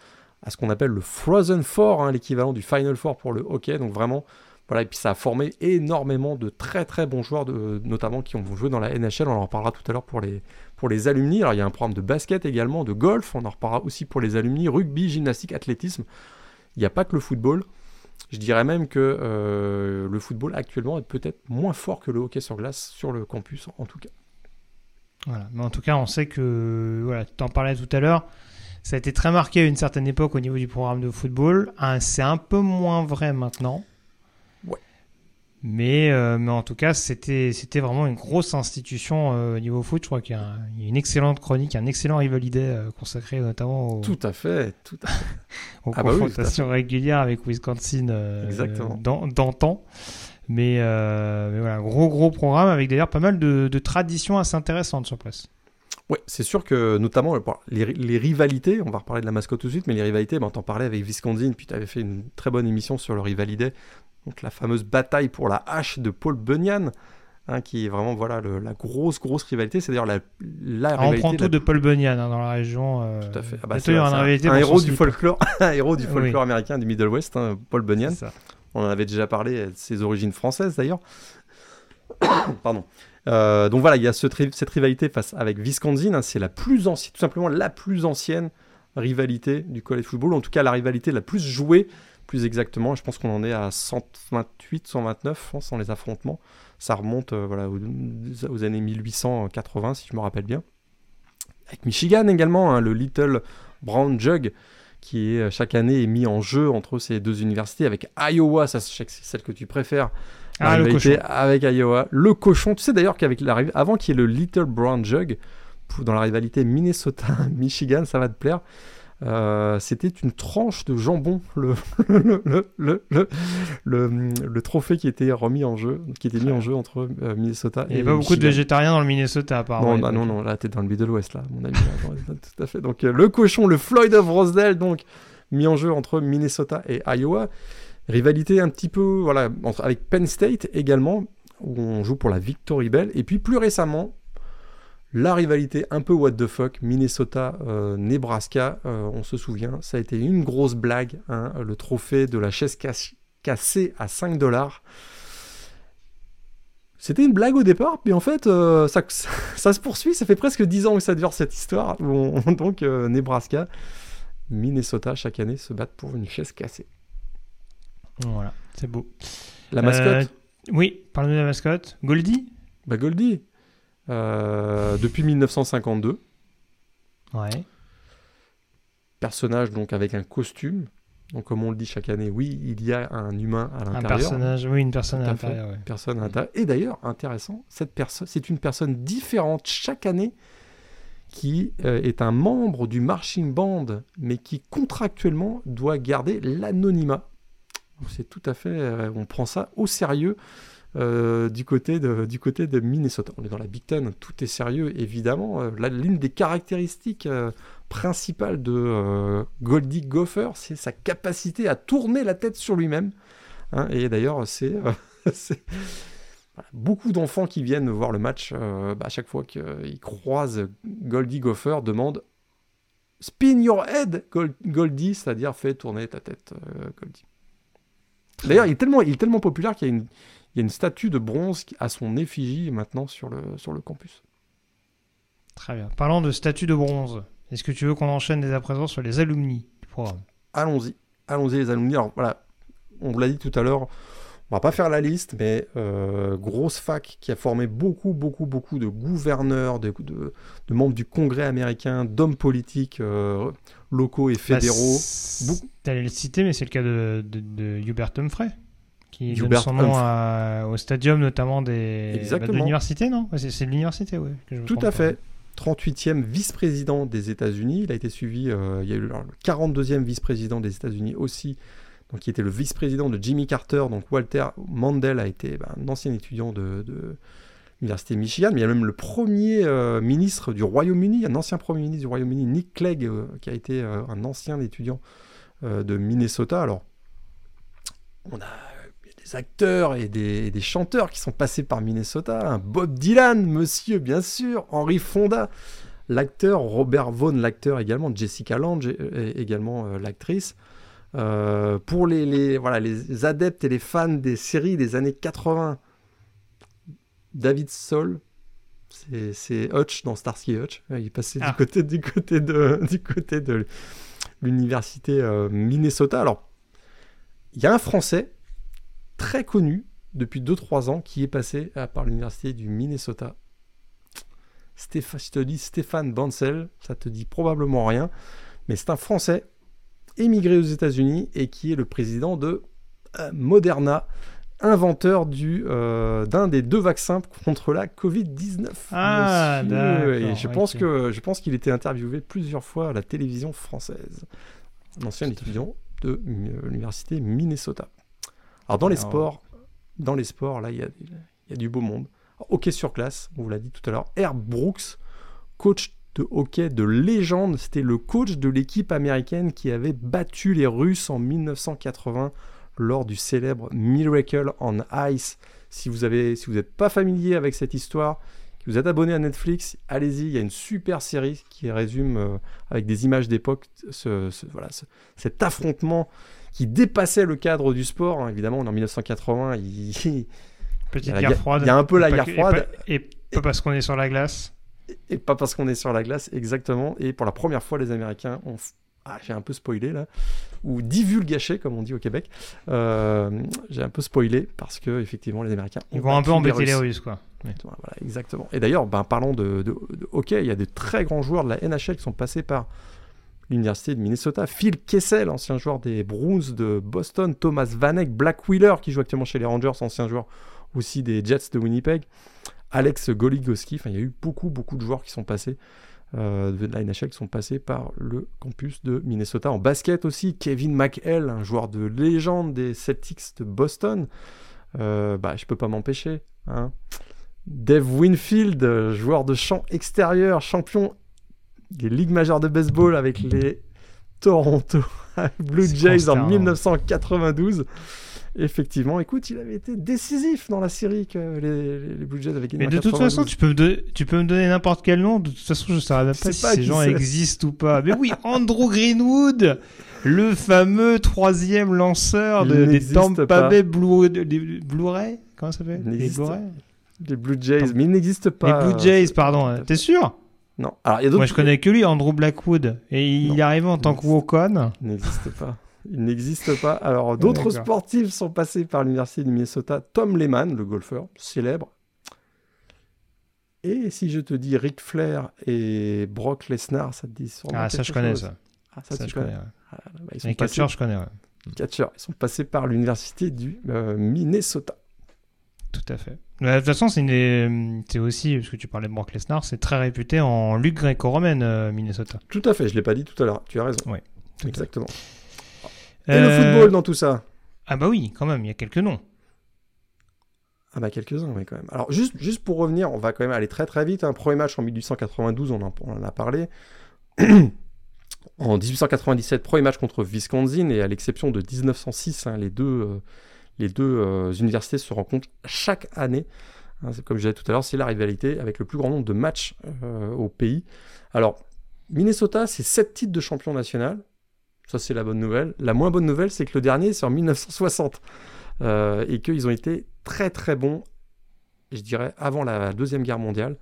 à ce qu'on appelle le Frozen Four, hein, l'équivalent du Final Four pour le hockey. Donc vraiment, voilà, et puis ça a formé énormément de très très bons joueurs, notamment qui ont joué dans la NHL. On en reparlera tout à l'heure pour les, pour les alumni. Alors il y a un programme de basket également, de golf, on en reparlera aussi pour les alumni, rugby, gymnastique, athlétisme. Il n'y a pas que le football. Je dirais même que euh, le football actuellement est peut-être moins fort que le hockey sur glace sur le campus, en tout cas. Voilà, mais en tout cas, on sait que, voilà, tu en parlais tout à l'heure, ça a été très marqué à une certaine époque au niveau du programme de football. C'est un peu moins vrai maintenant. Mais, euh, mais en tout cas, c'était, c'était vraiment une grosse institution euh, au niveau foot. Je crois qu'il y, a, une excellente chronique, un excellent rivalidé euh, consacré notamment tout à fait, tout à fait. aux ah bah confrontations régulières avec Wisconsin d'antan. Mais, mais, voilà, gros gros programme avec d'ailleurs pas mal de, de, traditions assez intéressantes sur place. Ouais, c'est sûr que notamment les, les, rivalités, on va reparler de la mascotte tout de suite, mais les rivalités, ben, t'en parlais avec Wisconsin, puis tu avais fait une très bonne émission sur le rivalité donc la fameuse bataille pour la hache de Paul Bunyan, hein, qui est vraiment voilà la grosse grosse rivalité. C'est d'ailleurs la, la ah, On prend tout de Paul Bunyan hein, dans la région. Euh, tout à fait. Ah bah, c'est un, héros du folklore, un héros du folklore américain du Middle West, hein, Paul Bunyan. On en avait déjà parlé, de ses origines françaises d'ailleurs. Pardon. Euh, donc voilà, il y a cette rivalité face avec Wisconsin. c'est la plus ancienne, tout simplement la plus ancienne rivalité du college football. En tout cas, la rivalité la plus jouée plus exactement. Je pense qu'on en est à 128, 129 sans les affrontements. Ça remonte euh, voilà, aux, années 1880, si je me rappelle bien. Avec Michigan également, hein, le Little Brown Jug, qui est, euh, chaque année est mis en jeu entre ces deux universités, avec Iowa, ça c'est celle que tu préfères. Ah, le cochon. Avec Iowa. Le cochon, tu sais d'ailleurs qu'avec avant qu'il y ait le Little Brown Jug, dans la rivalité Minnesota-Michigan, ça va te plaire. Euh, c'était une tranche de jambon, le, le, le, le, trophée qui était remis en jeu, qui était mis en jeu entre euh, Minnesota et. Il n'y a pas beaucoup de végétariens dans le Minnesota, apparemment. Non, bah non, non, là, t'es dans le Middle West, là, mon ami. tout à fait. Donc, le cochon, le Floyd of Rosedale, donc, mis en jeu entre Minnesota et Iowa. Rivalité un petit peu, voilà, entre, avec Penn State également, où on joue pour la Victory Bell. Et puis, plus récemment, la rivalité un peu what the fuck, Minnesota-Nebraska, euh, on se souvient, ça a été une grosse blague, hein, le trophée de la chaise cassée à 5 dollars. C'était une blague au départ, mais en fait, euh, ça, ça, se poursuit. Ça fait presque 10 ans que ça dure cette histoire. donc, euh, Nebraska, Minnesota, chaque année, se battent pour une chaise cassée. Voilà, c'est beau. La mascotte? Oui, parle-nous de la mascotte. Goldie? Bah, Goldie. Euh, depuis 1952. Ouais. Personnage donc avec un costume. Donc comme on le dit chaque année, oui, il y a un humain à l'intérieur. Un personnage, oui, une personne à l'intérieur. Personne à l'intérieur. Et d'ailleurs, intéressant, cette personne, c'est une personne différente chaque année qui euh, est un membre du marching band, mais qui contractuellement doit garder l'anonymat. C'est tout à fait, euh, on prend ça au sérieux. Euh, du, côté de, du côté de Minnesota. On est dans la Big Ten, tout est sérieux évidemment. Euh, l'une des caractéristiques euh, principales de Goldie Gopher, c'est sa capacité à tourner la tête sur lui-même. Hein. et d'ailleurs, c'est beaucoup d'enfants qui viennent voir le match, bah, à chaque fois qu'ils croisent Goldie Gopher, demandent Spin your head, Goldie, c'est-à-dire fais tourner ta tête, Goldie. D'ailleurs, il, il est tellement populaire qu'il y a une, il y a une statue de bronze à son effigie maintenant sur le, sur le campus. Très bien. Parlant de statue de bronze, est-ce que tu veux qu'on enchaîne dès à présent sur les alumni du programme? Allons-y. Allons-y les alumni. Alors voilà, on vous l'a dit tout à l'heure, on va pas faire la liste, mais euh, grosse fac qui a formé beaucoup, beaucoup, beaucoup de gouverneurs, de, de, membres du Congrès américain, d'hommes politiques euh, locaux et bah, fédéraux. Bah, T'allais le citer, mais c'est le cas de, de Hubert Humphrey qui donne son nom au stadium notamment des, bah, de l'université, non? C'est de l'université, oui. Tout à fait. 38e vice-président des États-Unis. Il a été suivi, euh, il y a eu le 42e vice-président des États-Unis aussi, donc qui était le vice-président de Jimmy Carter. Donc Walter Mandel a été bah, un ancien étudiant de, l'université Michigan, mais il y a même le premier euh, ministre du Royaume-Uni, un ancien premier ministre du Royaume-Uni, Nick Clegg, euh, qui a été un ancien étudiant de Minnesota. Alors, on a acteurs et des, chanteurs qui sont passés par Minnesota. Bob Dylan, monsieur, bien sûr. Henry Fonda, l'acteur. Robert Vaughn, l'acteur également. Jessica Lange, également euh, l'actrice. Euh, pour les, voilà, les adeptes et les fans des séries des années 80, David Soul, c'est Hutch dans Starsky Hutch. Il est passé du, ah. côté, du côté de, du côté de l'université euh, Minnesota. Alors, il y a un Français très connu depuis 2-3 ans qui est passé par l'université du Minnesota. Stéphane, je te dis Stéphane Bancel, ça te dit probablement rien, mais c'est un Français émigré aux États-Unis et qui est le président de euh, Moderna, inventeur du euh, d'un des deux vaccins contre la Covid-19. Ah, et je pense que je pense qu'il était interviewé plusieurs fois à la télévision française. Un ancien étudiant de euh, l'université Minnesota. Alors dans les sports, dans les sports, là, il y a, du beau monde. hockey sur glace, on vous l'a dit tout à l'heure. Herb Brooks, coach de hockey de légende, c'était le coach de l'équipe américaine qui avait battu les Russes en 1980 lors du célèbre Miracle on Ice. Si vous n'êtes si vous pas familier avec cette histoire, vous êtes abonné à Netflix, allez-y, il y a une super série qui résume euh, avec des images d'époque ce, voilà, cet affrontement qui dépassait le cadre du sport. Hein. Évidemment, en 1980, il, Petite guerre froide. Il y a un peu la guerre froide. Et pas, parce qu'on est sur la glace. Et, pas parce qu'on est sur la glace, exactement. Et pour la première fois, les Américains ont. Ah, j'ai un peu spoilé là, ou divulgaché comme on dit au Québec. Euh, j'ai un peu spoilé parce que effectivement les Américains. Ils vont un peu embêter les Russes, quoi. Voilà, exactement. Et d'ailleurs, ben, parlons de, de, de, hockey, il y a des très grands joueurs de la NHL qui sont passés par l'université de Minnesota. Phil Kessel, ancien joueur des Bruins de Boston. Thomas Vanek, Black Wheeler, qui joue actuellement chez les Rangers, ancien joueur aussi des Jets de Winnipeg. Alex Goligoski. Enfin, il y a eu beaucoup, beaucoup de joueurs qui sont passés euh, de la NHL qui sont passés par le campus de Minnesota. En basket aussi, Kevin McHale, un joueur de légende des Celtics de Boston. Euh, bah, je peux pas m'empêcher. Hein. Dave Winfield, joueur de champ extérieur, champion des ligues majeures de baseball avec les Toronto Blue Jays en 1992. Effectivement, écoute, il avait été décisif dans la série que les, Blue Jays avaient gagné. Mais de toute façon, tu peux, me tu peux me donner n'importe quel nom. De toute façon, je ne saurais même pas si ces gens existent ou pas. Mais oui, Andrew Greenwood, le fameux troisième lanceur de, des Tampa Bay Blu-ray? Comment ça s'appelle? Les Blu-ray? Les Blue Jays, mais il n'existe pas. Les Blue Jays, pardon. T'es sûr? non. Alors, y a Moi, je connais que lui, Andrew Blackwood. Et il est arrivé en tant que Wokon. Il n'existe pas. Il n'existe pas. Alors, d'autres sportifs sont passés par l'Université du Minnesota. Tom Lehman, le golfeur célèbre. Et si je te dis Ric Flair et Brock Lesnar, ça te dit Ah, ça, je connais ça. Ah, ça, tu connais. Ah, bah, ils sont Les catcheurs, je connais. Les catcheurs, ils sont passés par l'Université du euh, Minnesota. Tout à fait. de toute façon, c'est aussi, parce que tu parlais de Brock Lesnar, c'est très réputé en lutte gréco-romaine, euh, Minnesota. Tout à fait, je ne l'ai pas dit tout à l'heure, tu as raison. Oui. Exactement. Et le euh, football dans tout ça Ah bah oui, quand même, il y a quelques noms. Ah bah quelques-uns, oui, quand même. Alors juste, juste pour revenir, on va quand même aller très très vite. Un premier match en 1892, on en, on en a parlé. en 1897, premier match contre Wisconsin, et à l'exception de 1906, hein, les deux, euh, les deux euh, universités se rencontrent chaque année. Hein, comme je disais tout à l'heure, c'est la rivalité avec le plus grand nombre de matchs au pays. Alors, Minnesota, c'est 7 titres de champion national. Ça, c'est la bonne nouvelle. La moins bonne nouvelle, c'est que le dernier, c'est en 1960. Euh, et qu'ils ont été très très bons, je dirais, avant la Deuxième Guerre mondiale.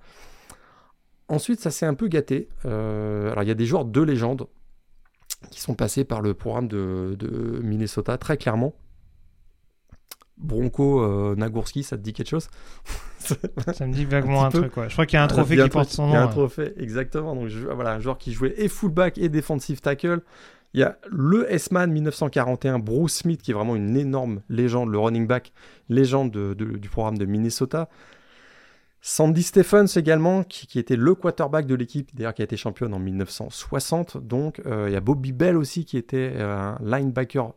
Ensuite, ça s'est un peu gâté. Euh, alors, il y a des joueurs de légende qui sont passés par le programme de, Minnesota, très clairement. Bronco euh, Nagurski, ça te dit quelque chose? Ça me dit vaguement un, truc, Je crois qu'il y a un trophée qui porte son nom. Il y a un trophée, exactement. Donc, voilà, un joueur qui jouait et fullback et defensive tackle. Il y a le S-Man 1941, Bruce Smith, qui est vraiment une énorme légende, le running back, légende du programme de Minnesota. Sandy Stephens également, qui, était le quarterback de l'équipe, d'ailleurs qui a été championne en 1960. Donc euh, il y a Bobby Bell aussi, qui était euh, un linebacker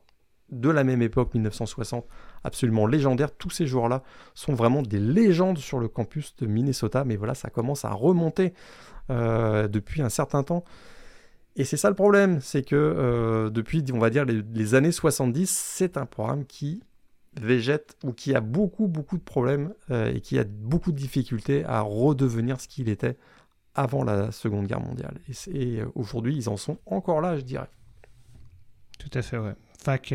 de la même époque, 1960, absolument légendaire. Tous ces joueurs-là sont vraiment des légendes sur le campus de Minnesota, mais voilà, ça commence à remonter euh, depuis un certain temps. Et c'est ça le problème, c'est que euh, depuis, on va dire, les, années 70, c'est un programme qui végète ou qui a beaucoup, beaucoup de problèmes euh, et qui a beaucoup de difficultés à redevenir ce qu'il était avant la Seconde Guerre mondiale. Et, euh, aujourd'hui, ils en sont encore là, je dirais. Tout à fait, ouais. Fac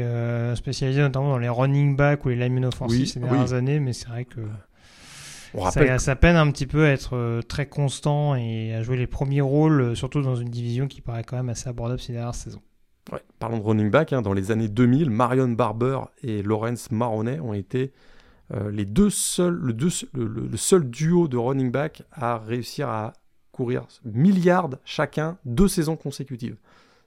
spécialisé notamment dans les running backs ou les linemen offensifs ces dernières années, mais c'est vrai que ça, peine un petit peu à être euh, très constant et à jouer les premiers rôles, euh, surtout dans une division qui paraît quand même assez abordable ces dernières saisons. Ouais, parlons de running back, hein, dans les années 2000, Marion Barber et Lawrence Maroney ont été euh, les deux seuls, le, le, seul duo de running back à réussir à courir milliards chacun deux saisons consécutives.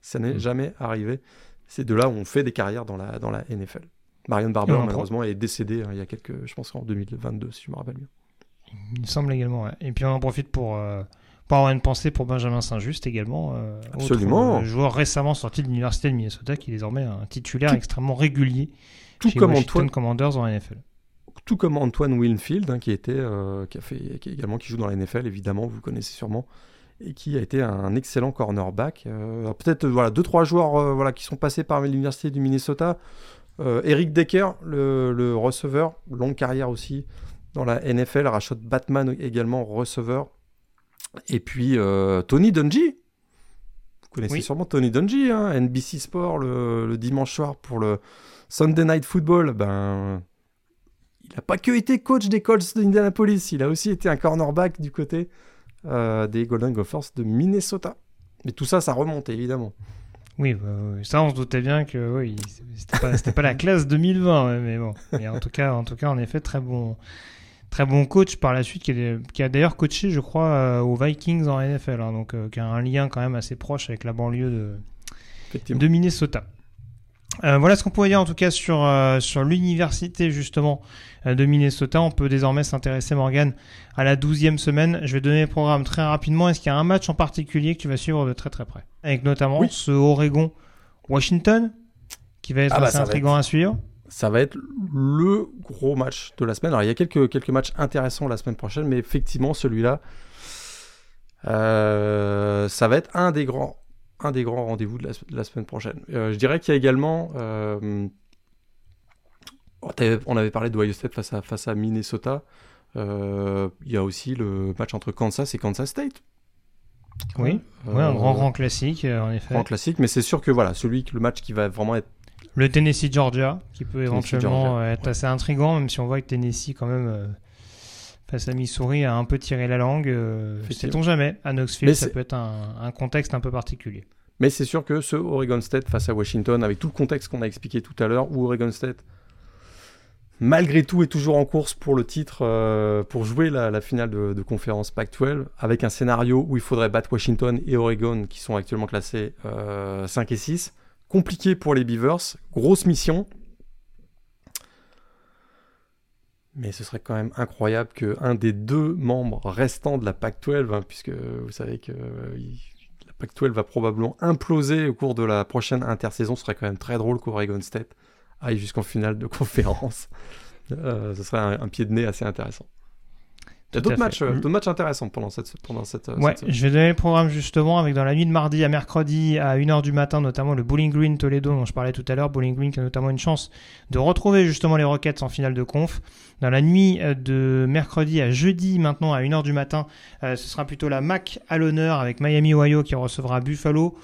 Ça n'est hmm. jamais arrivé. C'est de là où on fait des carrières dans la, dans la NFL. Marion Barber, malheureusement, est décédé hein, il y a quelques, je pense en 2022, si je me rappelle bien. Il me semble également. Et puis on en profite pour, euh, pour avoir une pensée pour Benjamin Saint-Just également. Euh, Absolument. Autre, euh, joueur récemment sorti de l'université de Minnesota qui est désormais un titulaire extrêmement régulier tout chez comme Washington Antoine... Commanders en NFL. Tout comme Antoine Winfield hein, qui était qui a fait qui également qui joue dans la NFL évidemment vous le connaissez sûrement et qui a été un excellent cornerback. Peut-être voilà deux trois joueurs voilà qui sont passés par l'université du Minnesota. Eric Decker, le, le, receveur, longue carrière aussi dans la NFL. Rashad Batman également, receveur. Et puis euh, Tony Dungy. Vous connaissez sûrement Tony Dungy, hein, NBC Sport le, dimanche soir pour le Sunday Night Football. Ben, il n'a pas que été coach des Colts d'Indianapolis, il a aussi été un cornerback du côté euh, des Golden Gophers de Minnesota. Mais tout ça, ça remonte évidemment. Oui, bah, ça on se doutait bien que oui, c'était pas, pas la classe 2020, mais bon. Mais en tout cas, en tout cas, en effet, très bon, Très bon coach par la suite, qui, a d'ailleurs coaché, je crois, euh, aux Vikings en NFL, hein, donc euh, qui a un lien quand même assez proche avec la banlieue de, de Minnesota. Euh, voilà ce qu'on pouvait dire en tout cas sur, sur l'université justement de Minnesota. On peut désormais s'intéresser, Morgan, à la douzième semaine. Je vais donner le programme très rapidement. Est-ce qu'il y a un match en particulier que tu vas suivre de très très près? Avec notamment Oui. ce Oregon-Washington qui va être Ah bah, assez être- à suivre. Ça va être le gros match de la semaine. Alors, il y a quelques, quelques matchs intéressants la semaine prochaine, mais effectivement, celui-là, euh, ça va être un des grands, un des grands rendez-vous de la, de la semaine prochaine. Euh, je dirais qu'il y a également. euh, oh, on avait parlé de Ohio State face à, face à Minnesota. Il y a aussi le match entre Kansas et Kansas State. Oui, Ouais, un grand grand classique en effet. grand classique, mais c'est sûr que voilà, celui, le match qui va vraiment être Le Tennessee-Georgia qui peut éventuellement euh, être assez intriguant, même si on voit que Tennessee quand même euh, face à Missouri a un peu tiré la langue. Euh. Sait-on jamais À Knoxville, Mais ça peut être un, un contexte un peu particulier. Mais c'est sûr que ce Oregon State face à Washington, avec tout le contexte qu'on a expliqué tout à l'heure, où Oregon State, malgré tout, est toujours en course pour le titre, euh, pour jouer la, la finale de, de conférence Pac-12, avec un scénario où il faudrait battre Washington et Oregon, qui sont actuellement classés euh, 5 et 6. Compliqué pour les Beavers, grosse mission. Mais ce serait quand même incroyable qu'un des deux membres restants de la Pac-12, hein, puisque vous savez que euh, la Pac-12 va probablement imploser au cours de la prochaine intersaison. Ce serait quand même très drôle qu'Oregon State aille jusqu'en finale de conférence. Euh, ce serait un pied de nez assez intéressant. Il y a Tout à d'autres fait. matchs, euh, Mm. d'autres matchs intéressants pendant cette, pendant cette, euh, Ouais, cette je vais donner le programme justement avec dans la nuit de mardi à mercredi à 1h du matin, notamment le Bowling Green Toledo dont je parlais tout à l'heure. Bowling Green qui a notamment une chance de retrouver justement les Rockets en finale de conf. Dans la nuit euh, de mercredi à jeudi maintenant à 1h du matin, euh, ce sera plutôt la MAC à l'honneur avec Miami Ohio qui recevra Buffalo.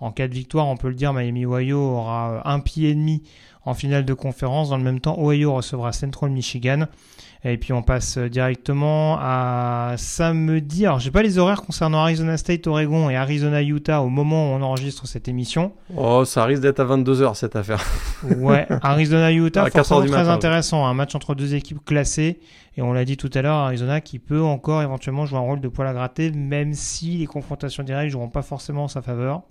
En cas de victoire, on peut le dire, Miami Ohio aura un pied et demi en finale de conférence. Dans le même temps, Ohio recevra Central Michigan. Et puis on passe euh, directement à samedi. Alors j'ai pas les horaires concernant Arizona State, Oregon et Arizona Utah au moment où on enregistre cette émission. Oh, ça risque d'être à 22h cette affaire. Ouais, Arizona Utah, À 4 heures forcément très intéressant, un match entre deux équipes classées. Et on l'a dit tout à l'heure, Arizona qui peut encore éventuellement jouer un rôle de poil à gratter, même si les confrontations directes joueront pas forcément en sa faveur.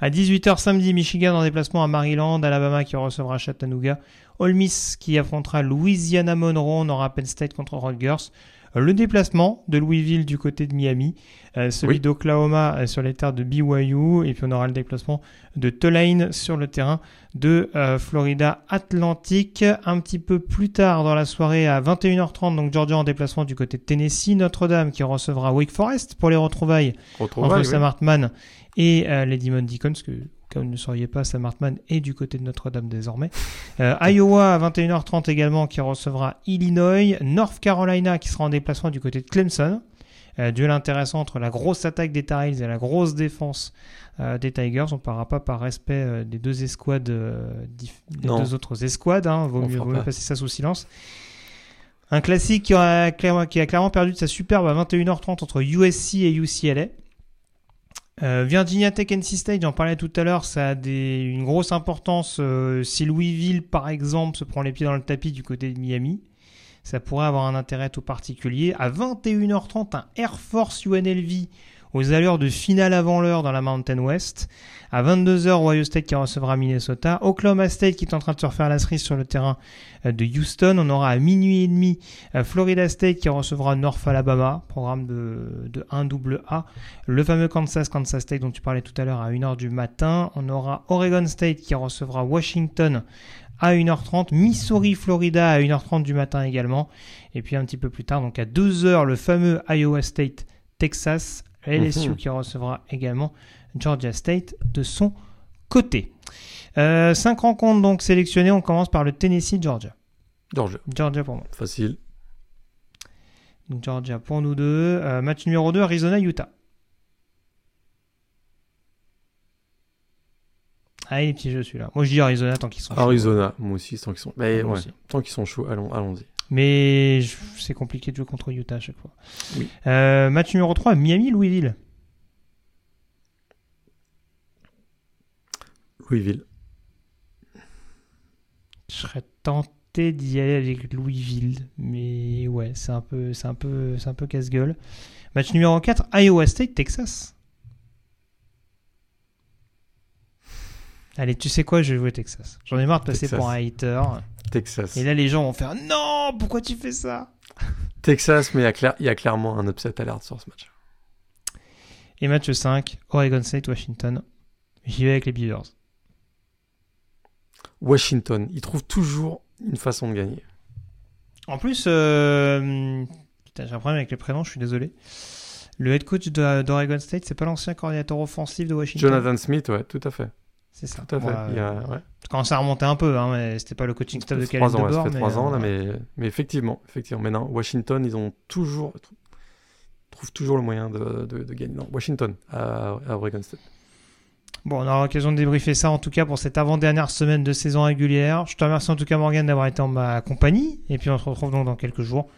À 18h samedi, Michigan en déplacement à Maryland, Alabama qui recevra Chattanooga, Ole Miss qui affrontera Louisiana Monroe, on aura Penn State contre Rutgers. Euh, Le déplacement de Louisville du côté de Miami, euh, celui Oui. d'Oklahoma euh, sur les terres de BYU, et puis on aura le déplacement de Tulane sur le terrain de Florida Atlantique. Un petit peu plus tard dans la soirée à 21h30, donc Georgia en déplacement du côté de Tennessee, Notre-Dame qui recevra Wake Forest pour les retrouvailles Retrouvailles, entre oui. Sam Hartman et euh, les Demon Deacons, que comme vous ne le sauriez pas, Sam Hartman est du côté de Notre-Dame désormais. Euh, Iowa à 21h30 également qui recevra Illinois, North Carolina qui sera en déplacement du côté de Clemson. Euh, duel intéressant entre la grosse attaque des Tar Heels et la grosse défense euh, des Tigers. On ne parlera pas par respect euh, des deux escouades, des deux autres escouades. Hein, vaut mieux, vaut passer ça sous silence. Un classique qui a, qui a clairement perdu de sa superbe à 21h30 entre USC et UCLA. Euh, Virginia Tech NC State, j'en parlais tout à l'heure, ça a une grosse importance. euh, si Louisville, par exemple, se prend les pieds dans le tapis du côté de Miami, ça pourrait avoir un intérêt tout particulier. À 21h30, un Air Force UNLV aux allures de finale avant l'heure dans la Mountain West. À 22h, Ohio State qui recevra Minnesota. Oklahoma State qui est en train de se refaire la cerise sur le terrain euh, de Houston. On aura à minuit et demi euh, Florida State qui recevra North Alabama, programme de, de 1AA. Le fameux Kansas, Kansas State dont tu parlais tout à l'heure à 1h du matin. On aura Oregon State qui recevra Washington à 1h30. Missouri, Florida à 1h30 du matin également. Et puis un petit peu plus tard, donc à 2h, le fameux Iowa State, Texas. LSU Mhm. qui recevra également Georgia State de son côté. Euh, cinq rencontres donc sélectionnées. On commence par le Tennessee-Georgia. Georgia, Georgia pour moi. facile. Donc Georgia pour nous deux. Euh, match numéro 2, Arizona-Utah. Ah, il est petit jeu celui-là. Moi je dis Arizona tant qu'ils sont chauds. Arizona, moi aussi, tant qu'ils sont, mais Moi ouais, tant qu'ils sont chauds, allons, allons-y. Mais c'est compliqué de jouer contre Utah à chaque fois. Oui. Euh, match numéro 3, Miami-Louisville. Louisville. Je serais tenté d'y aller avec Louisville, mais ouais, c'est un peu, c'est un peu, c'est un peu casse-gueule. Match numéro 4, Iowa State, Allez, tu sais quoi, je vais jouer Texas. J'en ai marre de passer Texas. pour un hater. Texas. Et là, les gens vont faire non, pourquoi tu fais ça? Texas, mais il y, a clairement un upset alert sur ce match. Et match 5, Oregon State, Washington. J'y vais avec les Beavers. Washington, ils trouvent toujours une façon de gagner. En plus, euh, j'ai un problème avec les prénoms, je suis désolé. Le head coach d'Oregon State, c'est pas l'ancien coordinateur offensif de Washington? Jonathan Smith, ouais, tout à fait. C'est ça. Tout à fait. Il y a- ouais. Quand ça remontait un peu, hein, mais c'était pas le coaching staff de Caleb ouais, ça fait trois ans, là, euh, mais, mais effectivement, effectivement. Mais non, Washington, ils ont toujours, trouvent toujours le moyen de, de- de gagner. Non, Washington à, à Oregon State. Bon, on aura l'occasion de débriefer ça en tout cas pour cette avant-dernière semaine de saison régulière. Je te remercie en tout cas Morgan d'avoir été en ma compagnie. Et puis on se retrouve donc dans quelques jours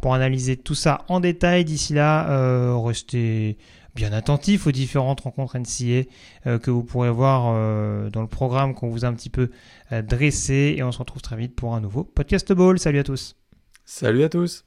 pour analyser tout ça en détail. D'ici là, euh, restez bien attentifs aux différentes rencontres NCA euh, que vous pourrez voir euh, dans le programme qu'on vous a un petit peu euh, dressé. Et on se retrouve très vite pour un nouveau podcast ball. Salut à tous. Salut à tous